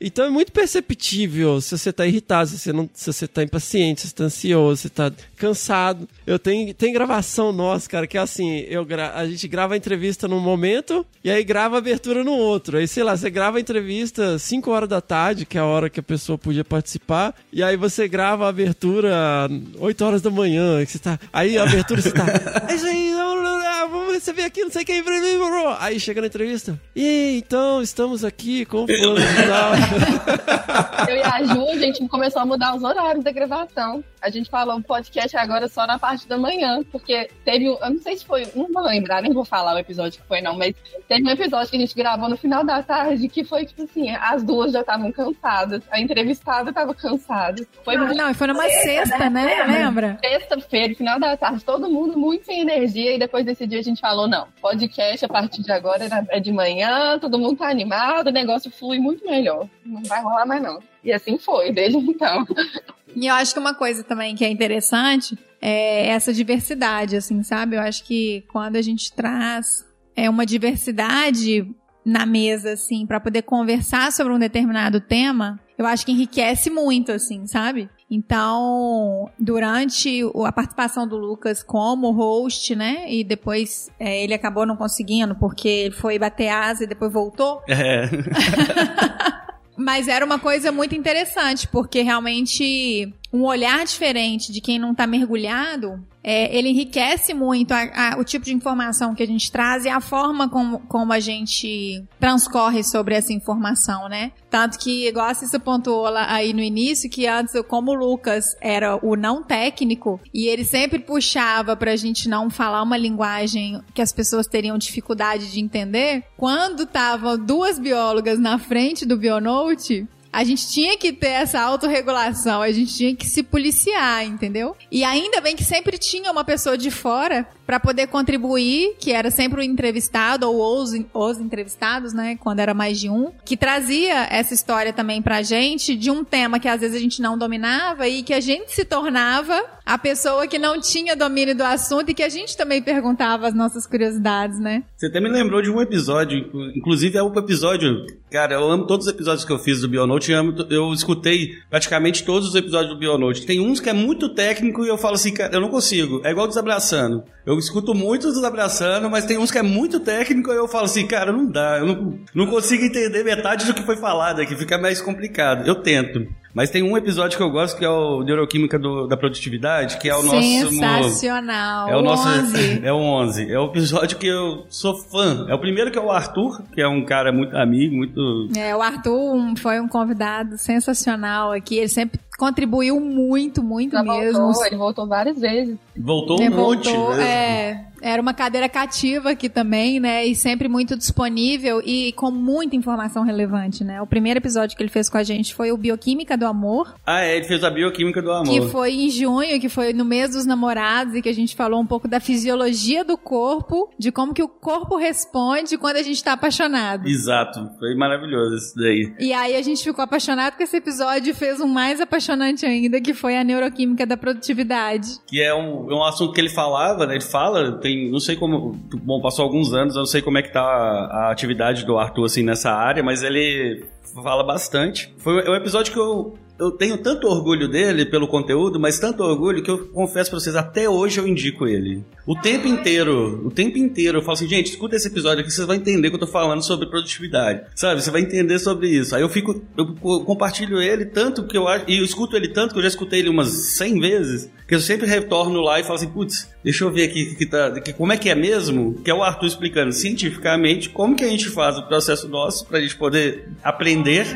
então é muito perceptível se você tá irritado, se você, não, se você tá impaciente, se você tá ansioso, se você tá cansado. Eu tenho, tem gravação nossa, cara, que é assim, eu gra- a gente grava a entrevista num momento e aí grava a abertura no outro. Aí, sei lá, você grava a entrevista 5 horas da tarde, que é a hora que a pessoa podia participar, e aí você grava a abertura 8 horas da manhã, que você tá. Aí a abertura você tá. É isso aí, vamos receber aqui, não sei quem. Aí chega na entrevista. E então, estamos aqui com o fulano de tal. Eu e a Ju, a gente começou a mudar os horários da gravação. A gente falou o podcast agora só na parte da manhã, porque teve, um- eu não sei se foi, não vou lembrar, nem vou falar o episódio que foi não, mas teve um episódio que a gente gravou no final da tarde que foi tipo assim, as duas já estavam cansadas, a entrevistada estava cansada. Foi Ah, não, e foi numa sexta, né? Lembra? Sexta-feira, final da tarde, todo mundo muito sem energia, e depois desse dia a gente falou: não, podcast a partir de agora é- é de manhã, todo mundo tá animado, o negócio flui muito melhor. Não vai rolar mais não. E assim foi, desde então. E eu acho que uma coisa também que é interessante é essa diversidade, assim, sabe? Eu acho que quando a gente traz é uma diversidade na mesa, assim, para poder conversar sobre um determinado tema, eu acho que enriquece muito, assim, sabe? Então, durante a participação do Lucas como host, né? E depois é, ele acabou não conseguindo porque ele foi bater asa e depois voltou. É. Mas era uma coisa muito interessante, porque realmente um olhar diferente de quem não tá mergulhado, é, ele enriquece muito a- a- o tipo de informação que a gente traz e a forma como, como a gente transcorre sobre essa informação, né? Tanto que, igual a Cissa pontuou lá aí no início, que antes, como o Lucas era o não técnico, e ele sempre puxava pra gente não falar uma linguagem que as pessoas teriam dificuldade de entender, quando estavam duas biólogas na frente do Bionote, a gente tinha que ter essa autorregulação, a gente tinha que se policiar, entendeu? E ainda bem que sempre tinha uma pessoa de fora para poder contribuir, que era sempre o entrevistado ou os, os entrevistados, né, quando era mais de um, que trazia essa história também pra gente de um tema que às vezes a gente não dominava e que a gente se tornava a pessoa que não tinha domínio do assunto e que a gente também perguntava as nossas curiosidades, né? Você até me lembrou de um episódio, inclu- inclusive é um episódio. Cara, eu amo todos os episódios que eu fiz do Bionote, eu, eu escutei praticamente todos os episódios do Bionote. Tem uns que é muito técnico e eu falo assim, cara, eu não consigo. É igual desabraçando. Eu escuto muitos desabraçando, mas tem uns que é muito técnico e eu falo assim, cara, não dá, eu não, não consigo entender metade do que foi falado aqui, fica mais complicado. Eu tento. Mas tem um episódio que eu gosto que é o Neuroquímica do- da Produtividade, que é o nosso. Sensacional. É o nosso. 11. É o 11. É o episódio que eu sou fã. É o primeiro que é o Arthur, que é um cara muito amigo, muito. É, o Arthur foi um convidado sensacional aqui. Ele sempre contribuiu muito, muito Já mesmo. voltou, ele voltou várias vezes. Voltou Né, um monte. voltou, né? é, era uma cadeira cativa aqui também, né? E sempre muito disponível e com muita informação relevante, né? O primeiro episódio que ele fez com a gente foi o Bioquímica do Amor, Ah, é, ele fez a bioquímica do amor. que foi em junho, que foi no mês dos namorados, e que a gente falou um pouco da fisiologia do corpo, de como que o corpo responde quando a gente tá apaixonado. Exato. Foi maravilhoso isso daí. E aí a gente ficou apaixonado com esse episódio e fez um mais apaixonante ainda, que foi a neuroquímica da produtividade. Que é um, é um assunto que ele falava, né? Ele fala, tem, não sei como. Bom, passou alguns anos, eu não sei como é que tá a, a atividade do Arthur assim nessa área, mas ele fala bastante. Foi um episódio que eu. Eu tenho tanto orgulho dele pelo conteúdo, mas tanto orgulho que eu confesso pra vocês, até hoje eu indico ele. O tempo inteiro, o tempo inteiro eu falo assim, gente, escuta esse episódio aqui, vocês vão entender que eu tô falando sobre produtividade. Sabe? Você vai entender sobre isso. Aí eu fico, eu compartilho ele tanto que eu acho, e eu escuto ele tanto que eu já escutei ele umas 100 vezes, que eu sempre retorno lá e falo assim, putz, deixa eu ver aqui que tá, que, como é que é mesmo, que é o Arthur explicando cientificamente como que a gente faz o processo nosso pra gente poder aprender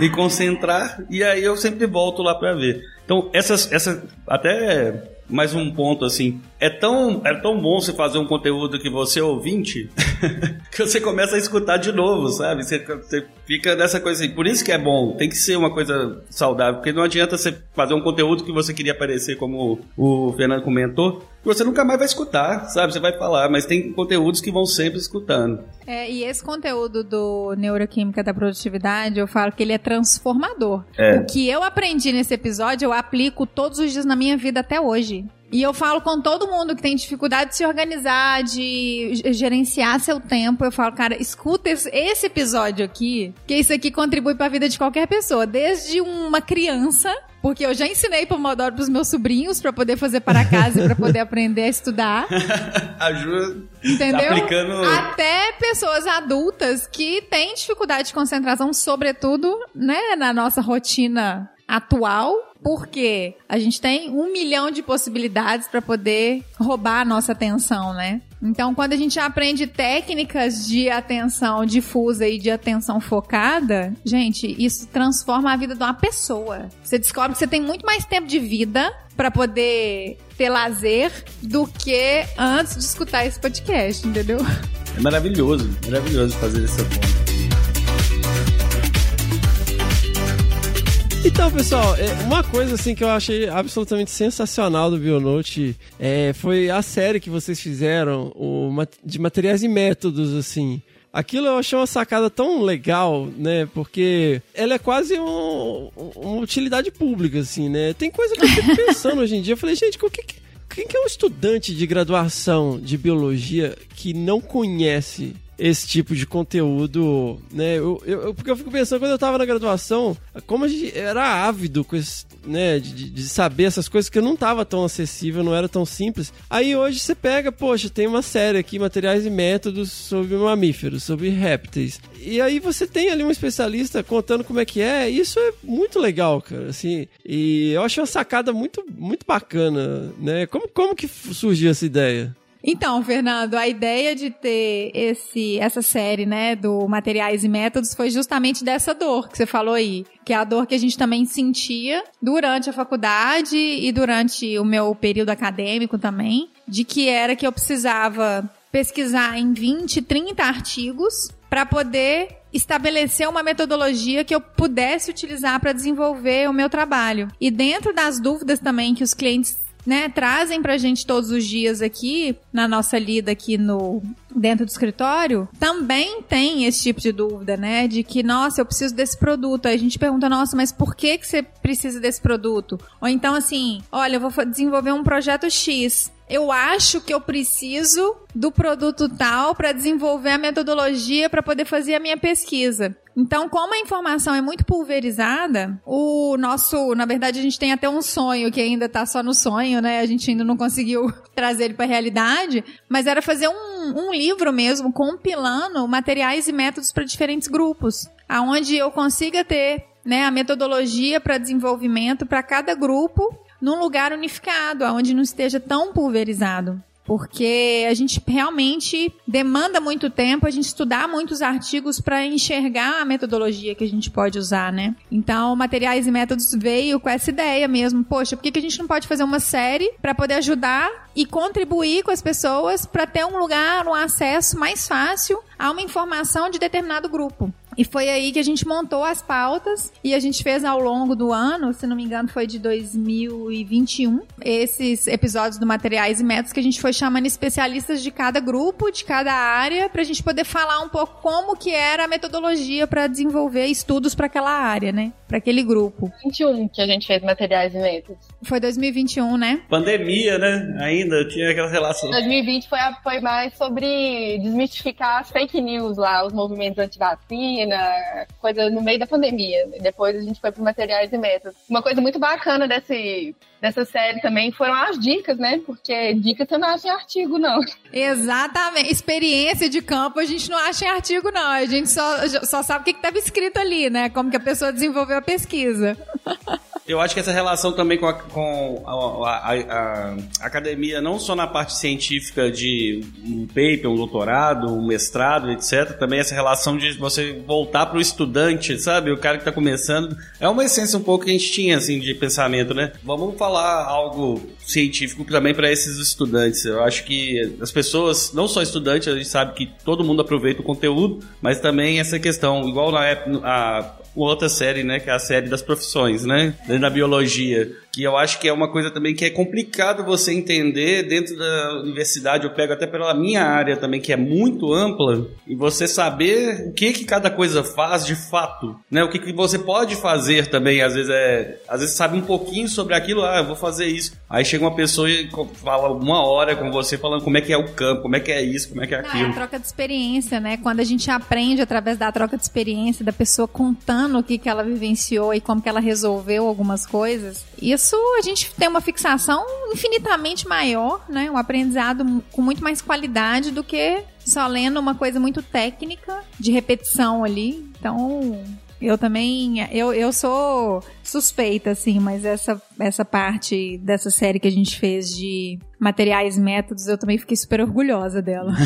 e concentrar, e aí eu sempre volto lá pra ver. Então, essas, essa, até mais um ponto assim, é tão, é tão bom você fazer um conteúdo que você ouvinte que você começa a escutar de novo, sabe? Você, você fica nessa coisa assim. Por isso que é bom, tem que ser uma coisa saudável, porque não adianta você fazer um conteúdo que você queria aparecer, como o Fernando comentou, que você nunca mais vai escutar, sabe? Você vai falar, mas tem conteúdos que vão sempre escutando. É, e esse conteúdo do Neuroquímica da Produtividade, eu falo que ele é transformador. É. O que eu aprendi nesse episódio, eu aplico todos os dias na minha vida até hoje. E eu falo com todo mundo que tem dificuldade de se organizar, de gerenciar seu tempo. Eu falo, cara, escuta esse, esse episódio aqui, que isso aqui contribui para a vida de qualquer pessoa, desde uma criança. Porque eu já ensinei Pomodoro pros meus sobrinhos para poder fazer para casa e para poder aprender a estudar. Ajuda. Entendeu? Tá aplicando. Até pessoas adultas que têm dificuldade de concentração, sobretudo, né, na nossa rotina atual, porque a gente tem um milhão de possibilidades para poder roubar a nossa atenção, né? Então, quando a gente aprende técnicas de atenção difusa e de atenção focada, gente, isso transforma a vida de uma pessoa. Você descobre que você tem muito mais tempo de vida para poder ter lazer do que antes de escutar esse podcast, entendeu? É maravilhoso, maravilhoso fazer essa forma. Então, pessoal, é, uma coisa assim que eu achei absolutamente sensacional do Bionote é, foi a série que vocês fizeram o, de materiais e métodos, assim. Aquilo eu achei uma sacada tão legal, né? Porque ela é quase um- uma utilidade pública, assim, né? Tem coisa que eu fico pensando hoje em dia. Eu falei, gente, o que- quem que é um estudante de graduação de biologia que não conhece esse tipo de conteúdo, né? Eu, eu- porque eu fico pensando, quando eu tava na graduação, como a gente era ávido com esse, né, de, de- saber essas coisas que eu não tava tão acessível, não era tão simples. Aí hoje você pega, poxa, tem uma série aqui, materiais e métodos sobre mamíferos, sobre répteis. E aí você tem ali um especialista contando como é que é, isso é muito legal, cara, assim. E eu acho uma sacada muito, muito bacana, né? Como, como que surgiu essa ideia? Então, Fernando, a ideia de ter esse, essa série, né, do materiais e métodos foi justamente dessa dor que você falou aí, que é a dor que a gente também sentia durante a faculdade e durante o meu período acadêmico também, de que era que eu precisava pesquisar em 20, 30 artigos para poder estabelecer uma metodologia que eu pudesse utilizar para desenvolver o meu trabalho. E dentro das dúvidas também que os clientes né, trazem pra gente todos os dias aqui, na nossa lida aqui no dentro do escritório, também tem esse tipo de dúvida, né, de que, nossa, eu preciso desse produto. Aí a gente pergunta, nossa, mas por que que você precisa desse produto? Ou então assim, olha, eu vou desenvolver um projeto X. Eu acho que eu preciso do produto tal para desenvolver a metodologia para poder fazer a minha pesquisa. Então, como a informação é muito pulverizada, o nosso, na verdade, a gente tem até um sonho que ainda tá só no sonho, né? A gente ainda não conseguiu trazer ele para realidade, mas era fazer um, um livro mesmo compilando materiais e métodos para diferentes grupos, aonde eu consiga ter, né, a metodologia para desenvolvimento para cada grupo num lugar unificado, aonde não esteja tão pulverizado. Porque a gente realmente demanda muito tempo a gente estudar muitos artigos para enxergar a metodologia que a gente pode usar, né? Então, materiais e métodos veio com essa ideia mesmo. Poxa, por que, que a gente não pode fazer uma série para poder ajudar e contribuir com as pessoas para ter um lugar, um acesso mais fácil a uma informação de determinado grupo? E foi aí que a gente montou as pautas e a gente fez ao longo do ano, se não me engano, foi de 2021, esses episódios do Materiais e Métodos que a gente foi chamando especialistas de cada grupo, de cada área, pra gente poder falar um pouco como que era a metodologia para desenvolver estudos para aquela área, né? Para aquele grupo. 21 que a gente fez materiais e métodos. Foi 2021, né? Pandemia, né? Ainda tinha aquela relação. 2020 foi, a- foi mais sobre desmistificar as fake news lá, os movimentos anti-vacina, coisa no meio da pandemia. Depois a gente foi para materiais e métodos. Uma coisa muito bacana desse, dessa série também foram as dicas, né? Porque dicas você não acha em artigo, não. Exatamente. Experiência de campo a gente não acha em artigo, não. A gente só, só sabe o que estava escrito ali, né? Como que a pessoa desenvolveu a pesquisa. Eu acho que essa relação também com a, com a, a- a- academia, não só na parte científica de um paper, um doutorado, um mestrado, etc., também essa relação de você voltar para o estudante, sabe? O cara que está começando. É uma essência um pouco que a gente tinha, assim, de pensamento, né? Vamos falar algo científico também para esses estudantes. Eu acho que as pessoas, não só estudantes, a gente sabe que todo mundo aproveita o conteúdo, mas também essa questão, igual na época, outra série, né, que é a série das profissões, né, da biologia, que eu acho que é uma coisa também que é complicado você entender dentro da universidade, eu pego até pela minha área também, que é muito ampla, e você saber o que que cada coisa faz de fato, né, o que que você pode fazer também, às vezes é, às vezes sabe um pouquinho sobre aquilo, ah, eu vou fazer isso, aí chega uma pessoa e fala uma hora com você falando como é que é o campo, como é que é isso, como é que é Não, é aquilo. a troca de experiência, né? Quando a gente aprende através da troca de experiência, da pessoa contando o que, que ela vivenciou e como que ela resolveu algumas coisas, isso a gente tem uma fixação infinitamente maior, né? Um aprendizado com muito mais qualidade do que só lendo uma coisa muito técnica, de repetição ali. Então, eu também, eu, eu sou suspeita, assim, mas essa, essa parte dessa série que a gente fez de materiais métodos, eu também fiquei super orgulhosa dela.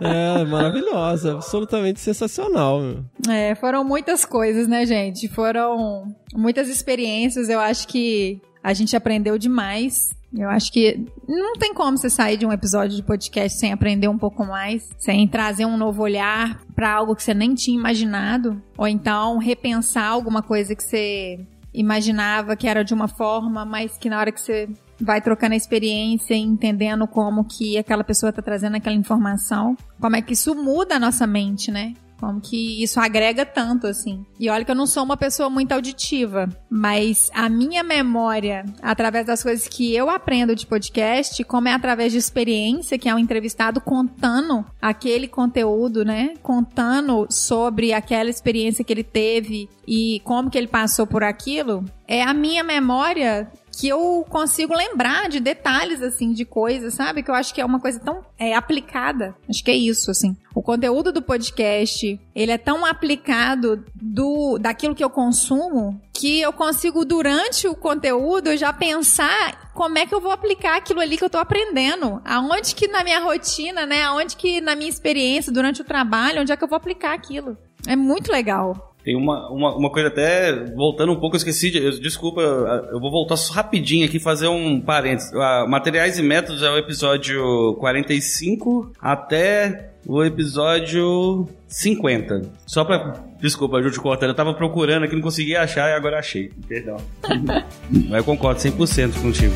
É, maravilhosa, absolutamente sensacional. meu. É, foram muitas coisas, né, gente? Foram muitas experiências, eu acho que a gente aprendeu demais. Eu acho que não tem como você sair de um episódio de podcast sem aprender um pouco mais, sem trazer um novo olhar para algo que você nem tinha imaginado, ou então repensar alguma coisa que você imaginava que era de uma forma, mas que na hora que você vai trocando a experiência e entendendo como que aquela pessoa tá trazendo aquela informação, como é que isso muda a nossa mente, né? Como que isso agrega tanto, assim. E olha que eu não sou uma pessoa muito auditiva, mas a minha memória, através das coisas que eu aprendo de podcast, como é através de experiência, que é um entrevistado contando aquele conteúdo, né? Contando sobre aquela experiência que ele teve e como que ele passou por aquilo, é a minha memória que eu consigo lembrar de detalhes, assim, de coisas, sabe? Que eu acho que é uma coisa tão é, aplicada. Acho que é isso, assim. O conteúdo do podcast, ele é tão aplicado do daquilo que eu consumo que eu consigo, durante o conteúdo, já pensar como é que eu vou aplicar aquilo ali que eu tô aprendendo. Aonde que na minha rotina, né? Aonde que na minha experiência, durante o trabalho, onde é que eu vou aplicar aquilo. É muito legal. Tem uma, uma, uma coisa até, voltando um pouco, eu esqueci, de, eu- desculpa, eu eu vou voltar só rapidinho aqui fazer um parênteses. Ah, Materiais e Métodos é o episódio 45 até o episódio 50. Só pra, desculpa, Júlio cortando, eu tava procurando aqui, não conseguia achar e agora achei, perdão. Mas eu concordo 100% contigo.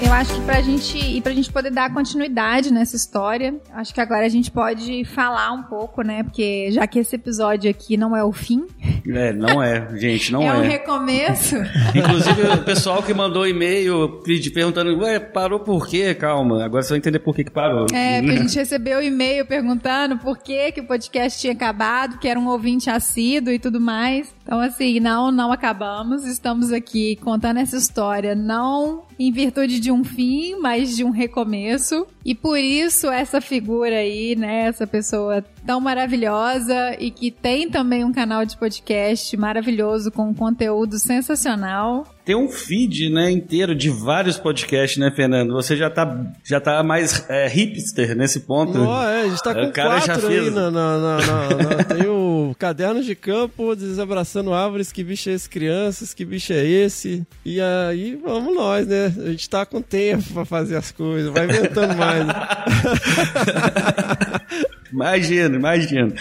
Eu acho que pra gente e pra gente poder dar continuidade nessa história, acho que agora a gente pode falar um pouco, né? Porque já que esse episódio aqui não é o fim, É, não é, gente, não é, é. um recomeço. Inclusive, o pessoal que mandou e-mail perguntando, ué, parou por quê? Calma, agora você vai entender por que que parou. É, porque a gente recebeu e-mail perguntando por que, que o podcast tinha acabado, que era um ouvinte assíduo e tudo mais. Então, assim, não, não acabamos. Estamos aqui contando essa história, não em virtude de um fim, mas de um recomeço. E por isso, essa figura aí, né, essa pessoa tão maravilhosa e que tem também um canal de podcast maravilhoso com um conteúdo sensacional. Tem um feed, né, inteiro de vários podcasts, né, Fernando? Você já tá, já tá mais é, hipster nesse ponto. Ó, é, a gente tá O com cara já quatro fez. aí na, na- na- na- Tem o Cadernos de Campo, Desabraçando Árvores, que bicho é esse, crianças, que bicho é esse? E aí, vamos nós, né? A gente tá com tempo pra fazer as coisas, vai inventando mais. né? Imagina, imagina.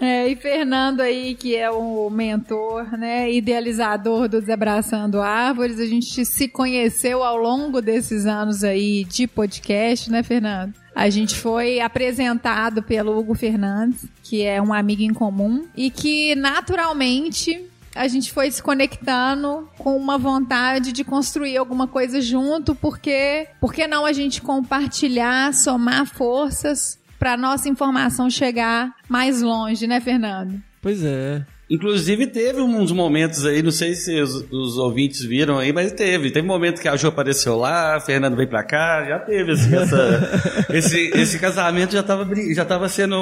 É, e Fernando aí, que é o mentor, né, idealizador do Desabraçando Árvores, a gente se conheceu ao longo desses anos aí de podcast, né, Fernando? A gente foi apresentado pelo Hugo Fernandes, que é um amigo em comum, e que naturalmente a gente foi se conectando com uma vontade de construir alguma coisa junto, porque por que não a gente compartilhar, somar forças para nossa informação chegar mais longe, né, Fernando? Pois é. Inclusive teve uns momentos aí, não sei se os, os ouvintes viram aí, mas teve. Teve momento que a Jo apareceu lá, a Fernando veio pra cá, já teve assim, essa, esse, esse casamento já tava, já tava sendo...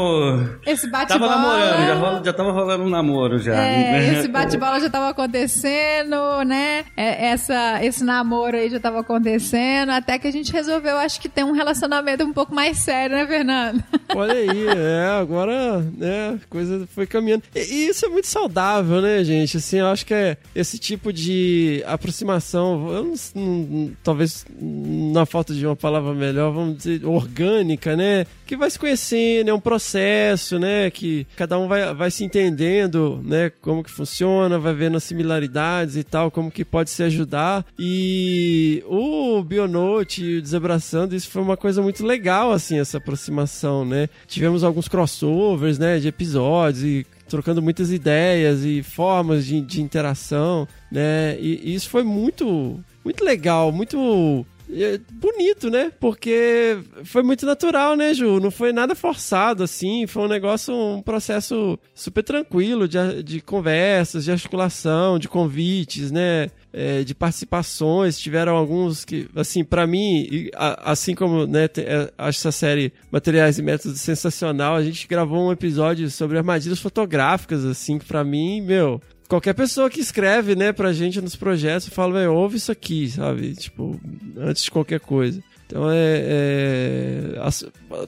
Esse Tava namorando, já, bate-bola. rola- já tava rolando um namoro já. É, esse bate-bola já tava acontecendo, né? É, Essa, esse namoro aí já tava acontecendo, até que a gente resolveu, acho que ter um relacionamento um pouco mais sério, né, Fernando? Olha aí, é, agora, né, a coisa foi caminhando. E, e isso é muito saudável, né, gente? Assim, eu acho que é esse tipo de aproximação, eu não, não- talvez na falta de uma palavra melhor, vamos dizer, orgânica, né? Que vai se conhecendo, é um processo, né? Que cada um vai, vai se entendendo, né? Como que funciona, vai vendo as similaridades e tal, como que pode se ajudar. E o Bionote o Desabraçando, isso foi uma coisa muito legal, assim, essa aproximação, né? Tivemos alguns crossovers, né? De episódios e trocando muitas ideias e formas de, de interação, né? E, e isso foi muito, muito legal, muito é, bonito, né? Porque foi muito natural, né, Ju? Não foi nada forçado, assim. Foi um negócio, um processo super tranquilo de, de conversas, de articulação, de convites, né? É, de participações. Tiveram alguns que, assim, pra mim, assim como, né, é, acho essa série Materiais e Métodos sensacional, a gente gravou um episódio sobre armadilhas fotográficas, assim, que pra mim, meu, qualquer pessoa que escreve, né, pra gente nos projetos, fala, velho, ouve isso aqui, sabe? Tipo, antes de qualquer coisa. Então é, é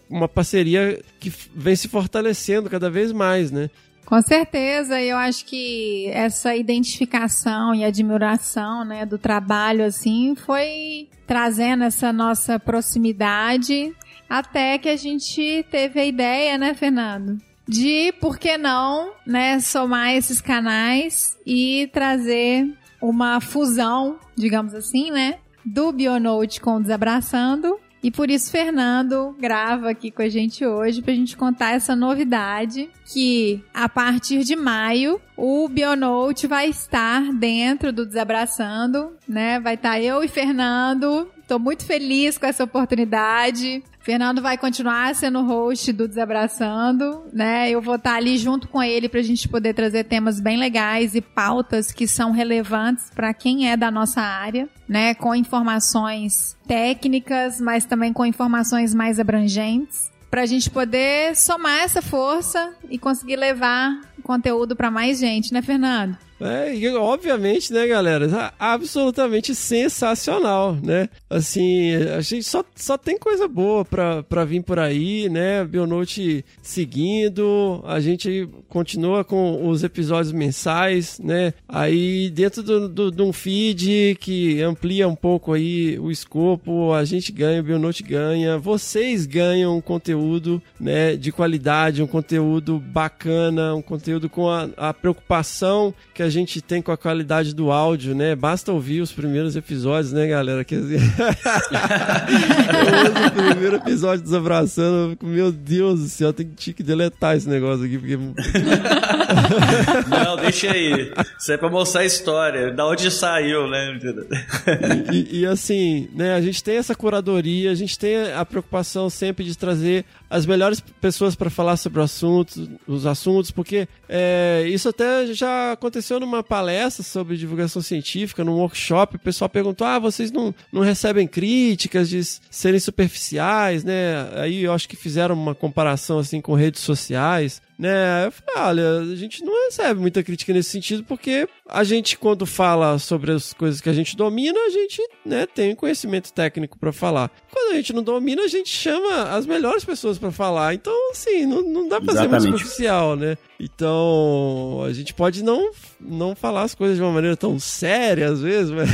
uma parceria que vem se fortalecendo cada vez mais, né? Com certeza, eu acho que essa identificação e admiração, né, do trabalho assim, foi trazendo essa nossa proximidade até que a gente teve a ideia, né, Fernando? De por que não, né, somar esses canais e trazer uma fusão, digamos assim, né, do Bionote com o Desabraçando. E por isso Fernando grava aqui com a gente hoje pra gente contar essa novidade que a partir de maio o Bionote vai estar dentro do Desabraçando, né? Vai estar eu e Fernando. Tô muito feliz com essa oportunidade. Fernando vai continuar sendo host do Desabraçando, né? Eu vou estar ali junto com ele pra gente poder trazer temas bem legais e pautas que são relevantes para quem é da nossa área, né? Com informações técnicas, mas também com informações mais abrangentes, pra gente poder somar essa força e conseguir levar conteúdo pra mais gente, né, Fernando? É, e obviamente, né, galera? Absolutamente sensacional, né? Assim, a gente só, só tem coisa boa pra, pra vir por aí, né? Bionote seguindo, a gente continua com os episódios mensais, né? Aí dentro do, do, de um feed que amplia um pouco aí o escopo, a gente ganha, o Bionote ganha, vocês ganham um conteúdo, né, de qualidade, um conteúdo bacana, um conteúdo com a, a preocupação que a gente tem com a qualidade do áudio, né? Basta ouvir os primeiros episódios, né, galera? Quer dizer, eu ouço o primeiro episódio desabraçando, eu fico, meu Deus do céu, tem que deletar esse negócio aqui, porque Não, deixa aí. Isso é pra mostrar a história, da onde saiu, né? e, e, assim, né, a gente tem essa curadoria, a gente tem a preocupação sempre de trazer as melhores pessoas para falar sobre o assunto, os assuntos, porque é, isso até já aconteceu numa palestra sobre divulgação científica, num workshop, o pessoal perguntou: ah, vocês não, não recebem críticas de serem superficiais, né? Aí eu acho que fizeram uma comparação assim com redes sociais né? Eu falei, olha, a gente não recebe muita crítica nesse sentido, porque a gente, quando fala sobre as coisas que a gente domina, a gente, né, tem conhecimento técnico para falar. Quando a gente não domina, a gente chama as melhores pessoas para falar. Então, assim, não, não dá pra ser muito Exatamente. superficial, né? Então, a gente pode não, não falar as coisas de uma maneira tão séria, às vezes, mas...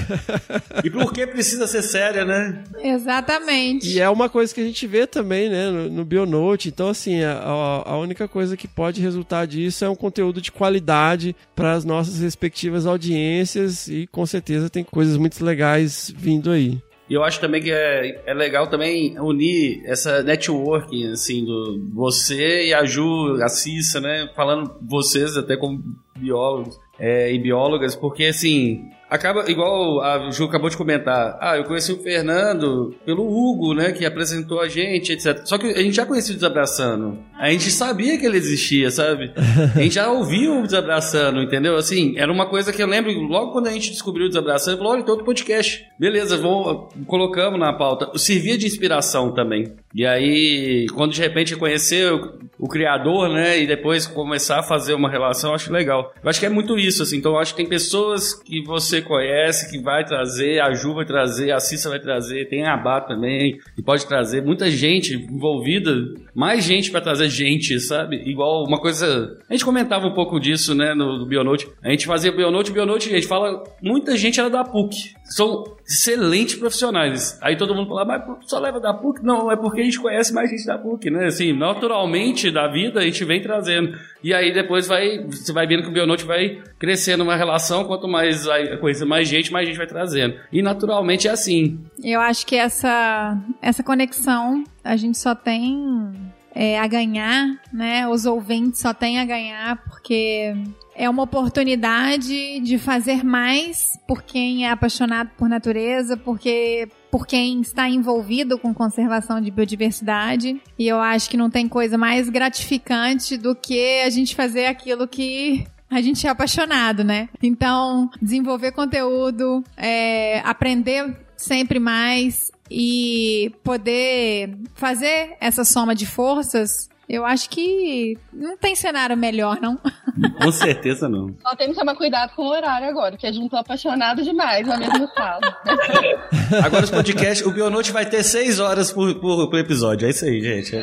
E por que precisa ser séria, né? Exatamente. E é uma coisa que a gente vê também, né, no, no Bionote. Então, assim, a, a única coisa que pode resultar disso é um conteúdo de qualidade para as nossas respectivas audiências e com certeza tem coisas muito legais vindo aí. E eu acho também que é, é legal também unir essa networking, assim, do você e a Ju, a Cissa, né? Falando vocês até como biólogos é, e biólogas, porque assim, acaba, igual a Ju acabou de comentar, ah, eu conheci o Fernando pelo Hugo, né, que apresentou a gente, etc. Só que a gente já conhecia o Desabraçando. A gente sabia que ele existia, sabe? A gente já ouviu o Desabraçando, entendeu? Assim, era uma coisa que eu lembro, logo quando a gente descobriu o Desabraçando, falou, olha, tem outro podcast. Beleza, vamos, colocamos na pauta. Servia de inspiração também. E aí, quando de repente conhecer o, o criador, né, e depois começar a fazer uma relação, acho legal. Eu acho que é muito isso, assim. Então, eu acho que tem pessoas que você conhece, que vai trazer, a Ju vai trazer, a Cissa vai trazer, tem a Abá também, que pode trazer muita gente envolvida, mais gente para trazer gente, sabe? Igual uma coisa. A gente comentava um pouco disso, né, no, no Bionote. A gente fazia Bionote, Bionote, a gente fala, muita gente era da PUC. São excelentes profissionais. Aí todo mundo fala, mas só leva da PUC? Não, é porque a gente conhece mais gente da PUC, né? Assim, naturalmente da vida a gente vem trazendo. E aí depois vai, você vai vendo que o Bionote vai crescendo uma relação, quanto mais conhecer mais gente, mais gente vai trazendo. E naturalmente é assim. Eu acho que essa, essa conexão a gente só tem é, a ganhar, né? Os ouvintes só têm a ganhar porque é uma oportunidade de fazer mais por quem é apaixonado por natureza, porque por quem está envolvido com conservação de biodiversidade. E eu acho que não tem coisa mais gratificante do que a gente fazer aquilo que a gente é apaixonado, né? Então, desenvolver conteúdo, é, aprender sempre mais e poder fazer essa soma de forças eu acho que não tem cenário melhor, não. Com certeza não. Só tem que tomar cuidado com o horário agora, porque a gente tá apaixonado demais ao mesmo tempo. Agora os podcasts, o Bionote vai ter seis horas por, por, por, episódio. É isso aí, gente.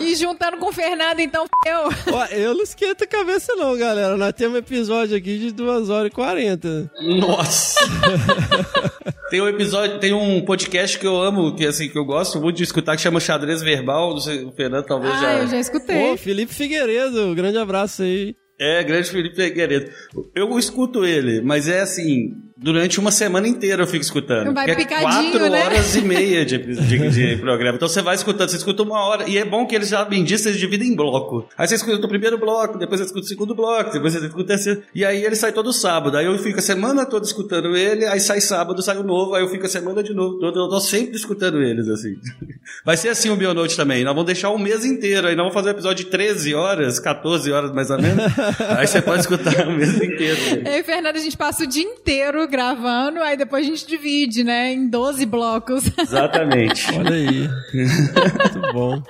E juntando com o Fernando, então, eu. Ó, eu não esquento a cabeça, não, galera. Nós temos um episódio aqui de duas horas e quarenta. Nossa! tem um episódio, tem um podcast que eu amo, que assim, que eu gosto muito de escutar, que chama Xadrez Verbal. Não sei, o Fernando talvez ah, já. Eu já escutei. Pô, Felipe Figueiredo, grande abraço aí. É, grande Felipe Figueiredo. Eu escuto ele, mas é assim, durante uma semana inteira eu fico escutando. Vai é quatro né? horas e meia de, de, de, programa. Então você vai escutando, você escuta uma hora. E é bom que eles já bem disso, eles dividem em bloco. Aí você escuta o primeiro bloco, depois você escuta o segundo bloco, depois você escuta o terceiro. E aí ele sai todo sábado. Aí eu fico a semana toda escutando ele, aí sai sábado, sai o novo, aí eu fico a semana de novo. Eu tô sempre escutando eles, assim. Vai ser assim o Bionote também. Nós vamos deixar um mês inteiro. Aí nós vamos fazer um episódio de 13 horas, 14 horas mais ou menos. aí você pode escutar o mês inteiro. Eu e Fernanda, a gente passa o dia inteiro gravando aí depois a gente divide, né, em 12 blocos. Exatamente. Olha aí. Muito bom.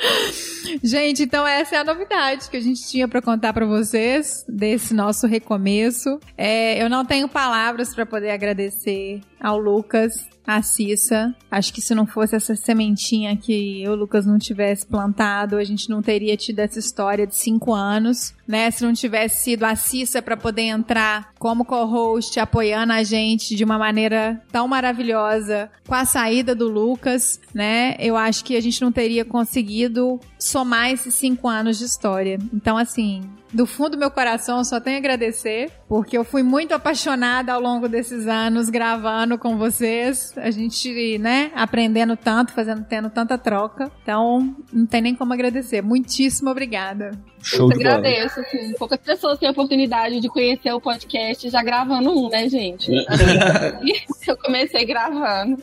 Gente, então essa é a novidade que a gente tinha para contar para vocês desse nosso recomeço. É, eu não tenho palavras para poder agradecer ao Lucas a Cissa. Acho que se não fosse essa sementinha que o Lucas não tivesse plantado, a gente não teria tido essa história de cinco anos, né? Se não tivesse sido a Cissa para poder entrar como co-host, apoiando a gente de uma maneira tão maravilhosa com a saída do Lucas, né? Eu acho que a gente não teria conseguido somar esses cinco anos de história. Então, assim, do fundo do meu coração, eu só tenho a agradecer, porque eu fui muito apaixonada ao longo desses anos gravando com vocês. A gente, né, aprendendo tanto, fazendo, tendo tanta troca. Então, não tem nem como agradecer. Muitíssimo obrigada. Show eu de agradeço, assim. Poucas pessoas têm a oportunidade de conhecer o podcast já gravando um, né, gente? eu comecei gravando.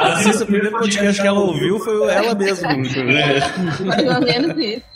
Assim, o primeiro podcast que ela ouviu foi ela mesma. Mais ou menos isso.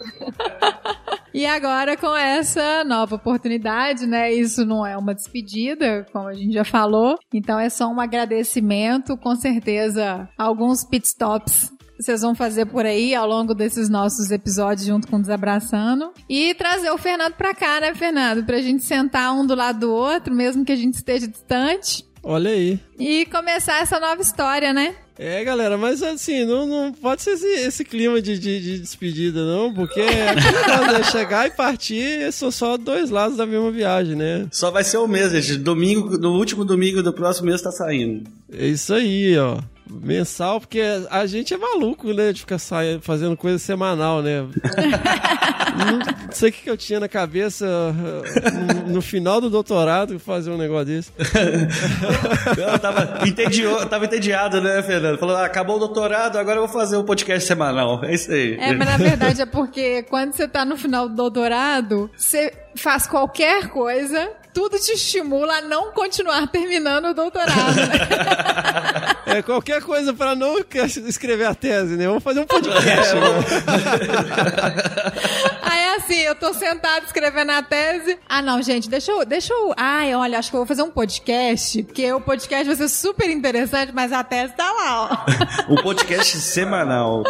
E agora, com essa nova oportunidade, né? Isso não é uma despedida, como a gente já falou. Então é só um agradecimento. Com certeza, alguns pitstops vocês vão fazer por aí ao longo desses nossos episódios junto com Desabraçando. E trazer o Fernando pra cá, né, Fernando? Pra gente sentar um do lado do outro, mesmo que a gente esteja distante. Olha aí. E começar essa nova história, né? É, galera, mas assim, não, não pode ser esse, esse clima de, de, de, despedida, não, porque é chegar e partir são só dois lados da mesma viagem, né? Só vai ser o mês, gente. Domingo, no último domingo do próximo mês tá saindo. É isso aí, ó. Mensal, porque a gente é maluco, né? De ficar sa- fazendo coisa semanal, né? não sei o que eu tinha na cabeça no, no final do doutorado fazer um negócio desse. Eu tava, entedio, tava entediado, né, Fernando? Falou, ah, acabou o doutorado, agora eu vou fazer um podcast semanal. É isso aí. É, mas na verdade é porque quando você tá no final do doutorado, você faz qualquer coisa, tudo te estimula a não continuar terminando o doutorado, né? É qualquer coisa pra não escrever a tese, né? Vamos fazer um podcast. né? Aí é assim, eu tô sentado escrevendo a tese. Ah, não, gente, deixa eu. Deixa eu. Ai, olha, acho que eu vou fazer um podcast, porque o podcast vai ser super interessante, mas a tese tá lá, ó. Um podcast semanal.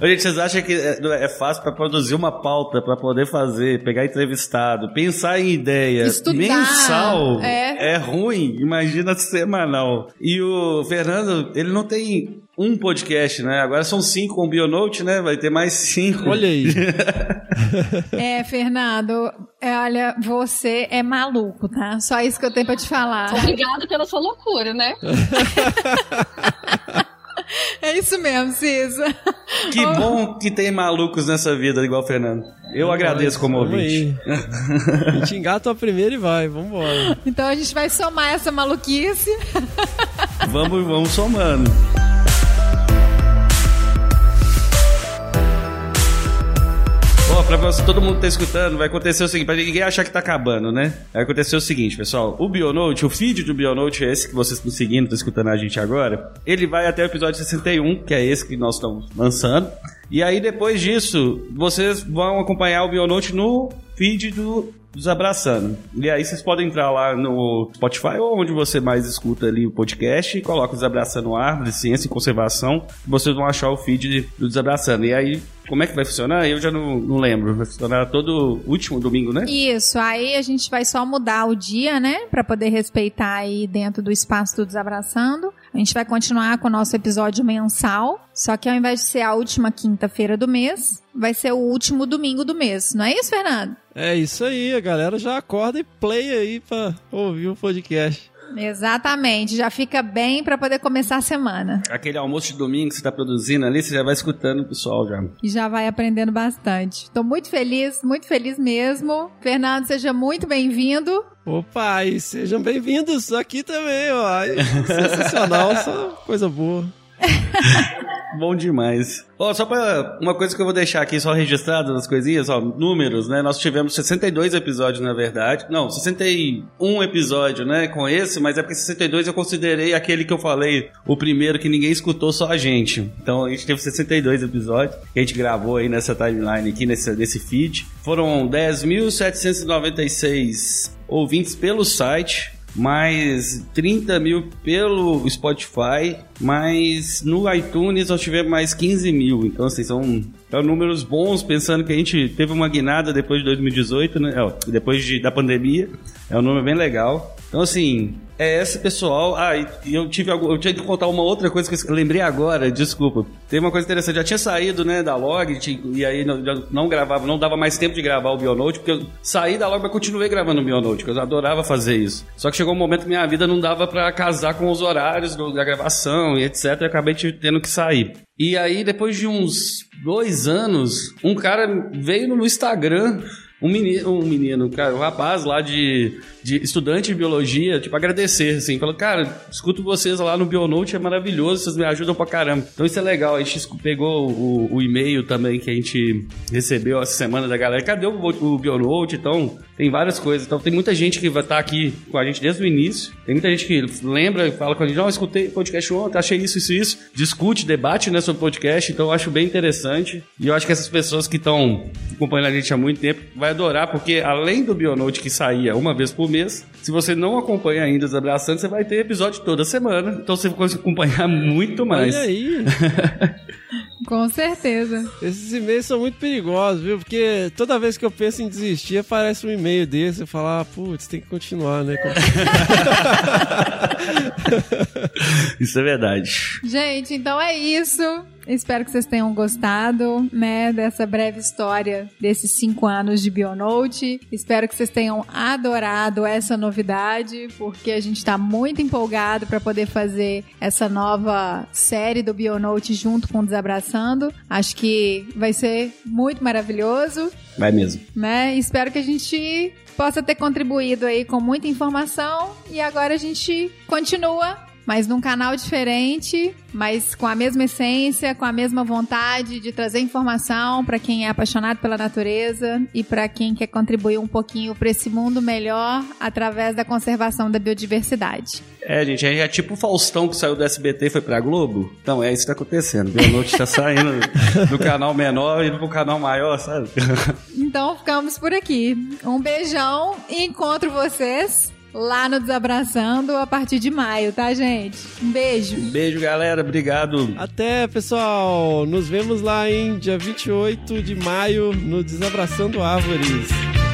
Gente, vocês acham que é, é fácil pra produzir uma pauta, pra poder fazer, pegar entrevistado, pensar em ideia Estudar, mensal? é. ruim, imagina semanal. E o Fernando, ele não tem um podcast, né? Agora são cinco com o Bionote, né? Vai ter mais cinco. Olha aí. É, Fernando, é, olha, você é maluco, tá? Só isso que eu tenho pra te falar. Obrigada pela sua loucura, né? É isso mesmo, Cisa. Que bom que tem malucos nessa vida, igual o Fernando. Eu agradeço como ouvinte. A gente engata a primeira e vai, vambora. Então a gente vai somar essa maluquice. Vamos, vamos somando. Ó, pra você, todo mundo tá escutando, vai acontecer o seguinte, pra ninguém achar que tá acabando, né? Vai acontecer o seguinte, pessoal. O Bionote, o feed do Bionote é esse que vocês estão seguindo, estão escutando a gente agora. Ele vai até o episódio 61, que é esse que nós estamos lançando. E aí, depois disso, vocês vão acompanhar o Bionote no feed do Desabraçando. E aí vocês podem entrar lá no Spotify ou onde você mais escuta ali o podcast e coloca o Desabraçando Árvore, Ciência e Conservação. Vocês vão achar o feed do Desabraçando. E aí, como é que vai funcionar? Eu já não, não lembro. Vai funcionar todo último domingo, né? Isso, aí a gente vai só mudar o dia, né? Pra poder respeitar aí dentro do espaço do Desabraçando. A gente vai continuar com o nosso episódio mensal, só que ao invés de ser a última quinta-feira do mês, vai ser o último domingo do mês. Não é isso, Fernando? É isso aí, a galera já acorda e play aí pra ouvir o podcast. Exatamente, já fica bem pra poder começar a semana. Aquele almoço de domingo que você tá produzindo ali, você já vai escutando o pessoal já. E já vai aprendendo bastante. Tô muito feliz, muito feliz mesmo. Fernando, seja muito bem-vindo. Opa, e sejam bem-vindos aqui também, ó. Ai, Sensacional, só coisa boa. Bom demais. Ó, só pra uma coisa que eu vou deixar aqui só registrado nas coisinhas, ó, números, né? Nós tivemos 62 episódios, na verdade. Não, 61 episódio, né, com esse, mas é porque 62 eu considerei aquele que eu falei, o primeiro que ninguém escutou, só a gente. Então a gente teve 62 episódios que a gente gravou aí nessa timeline aqui, nesse, nesse feed. Foram 10.796 ouvintes pelo site, mais 30 mil pelo Spotify, mas no iTunes nós tivemos mais 15 mil. Então, assim, são, são números bons, pensando que a gente teve uma guinada depois de 2018, né? Ó, depois de, da pandemia. É um número bem legal. Então, assim, é esse pessoal. Ah, e eu tive algo, eu tinha que contar uma outra coisa que eu lembrei agora, desculpa. Tem uma coisa interessante, já tinha saído, né, da log, ti- e aí não, não gravava, não dava mais tempo de gravar o Bionote, porque eu saí da log, mas continuei gravando o Bionote, porque eu adorava fazer isso. Só que chegou um momento que minha vida não dava pra casar com os horários do- da gravação e etc, e acabei te- tendo que sair. E aí, depois de uns dois anos, um cara veio no Instagram um menino, um menino, cara, um rapaz lá de, de estudante de biologia, tipo, agradecer, assim, falou, cara, escuto vocês lá no Bionote, é maravilhoso, vocês me ajudam pra caramba. Então isso é legal, a gente pegou o, o e-mail também que a gente recebeu essa semana da galera, cadê o, o Bionote? Então, tem várias coisas, então tem muita gente que vai estar aqui com a gente desde o início, tem muita gente que lembra e fala com a gente, não, escutei podcast ontem, achei isso, isso, isso, discute, debate, né, sobre podcast, então eu acho bem interessante, e eu acho que essas pessoas que estão acompanhando a gente há muito tempo vai adorar, porque além do Bionote que saía uma vez por mês, se você não acompanha ainda os Abraçantes, você vai ter episódio toda semana, então você vai conseguir acompanhar muito mais. Olha aí. Com certeza. Esses e-mails são muito perigosos, viu? Porque toda vez que eu penso em desistir, aparece um e-mail desse e falar, ah, putz, tem que continuar, né? Isso é verdade. Gente, então é isso. Espero que vocês tenham gostado, né, dessa breve história desses cinco anos de Bionote. Espero que vocês tenham adorado essa novidade, porque a gente está muito empolgado para poder fazer essa nova série do Bionote junto com o Desabraçando. Acho que vai ser muito maravilhoso. Vai mesmo. Né? Espero que a gente possa ter contribuído aí com muita informação e agora a gente continua mas num canal diferente, mas com a mesma essência, com a mesma vontade de trazer informação para quem é apaixonado pela natureza e para quem quer contribuir um pouquinho para esse mundo melhor através da conservação da biodiversidade. É, gente, é, tipo o Faustão que saiu do SBT e foi pra Globo. Então, é isso que tá acontecendo. Boa Noite tá saindo do canal menor e indo pro canal maior, sabe? Então, ficamos por aqui. Um beijão e encontro vocês lá no Desabraçando a partir de maio, tá, gente? Um beijo. Um beijo, galera. Obrigado. Até, pessoal. Nos vemos lá em dia 28 de maio no Desabraçando Árvores.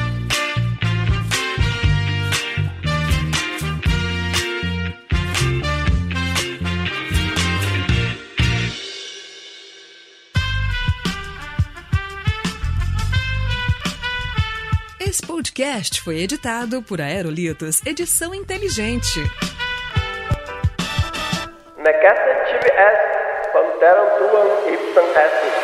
Podcast foi editado por Aerolitos Edição Inteligente. S. Ipsam estis.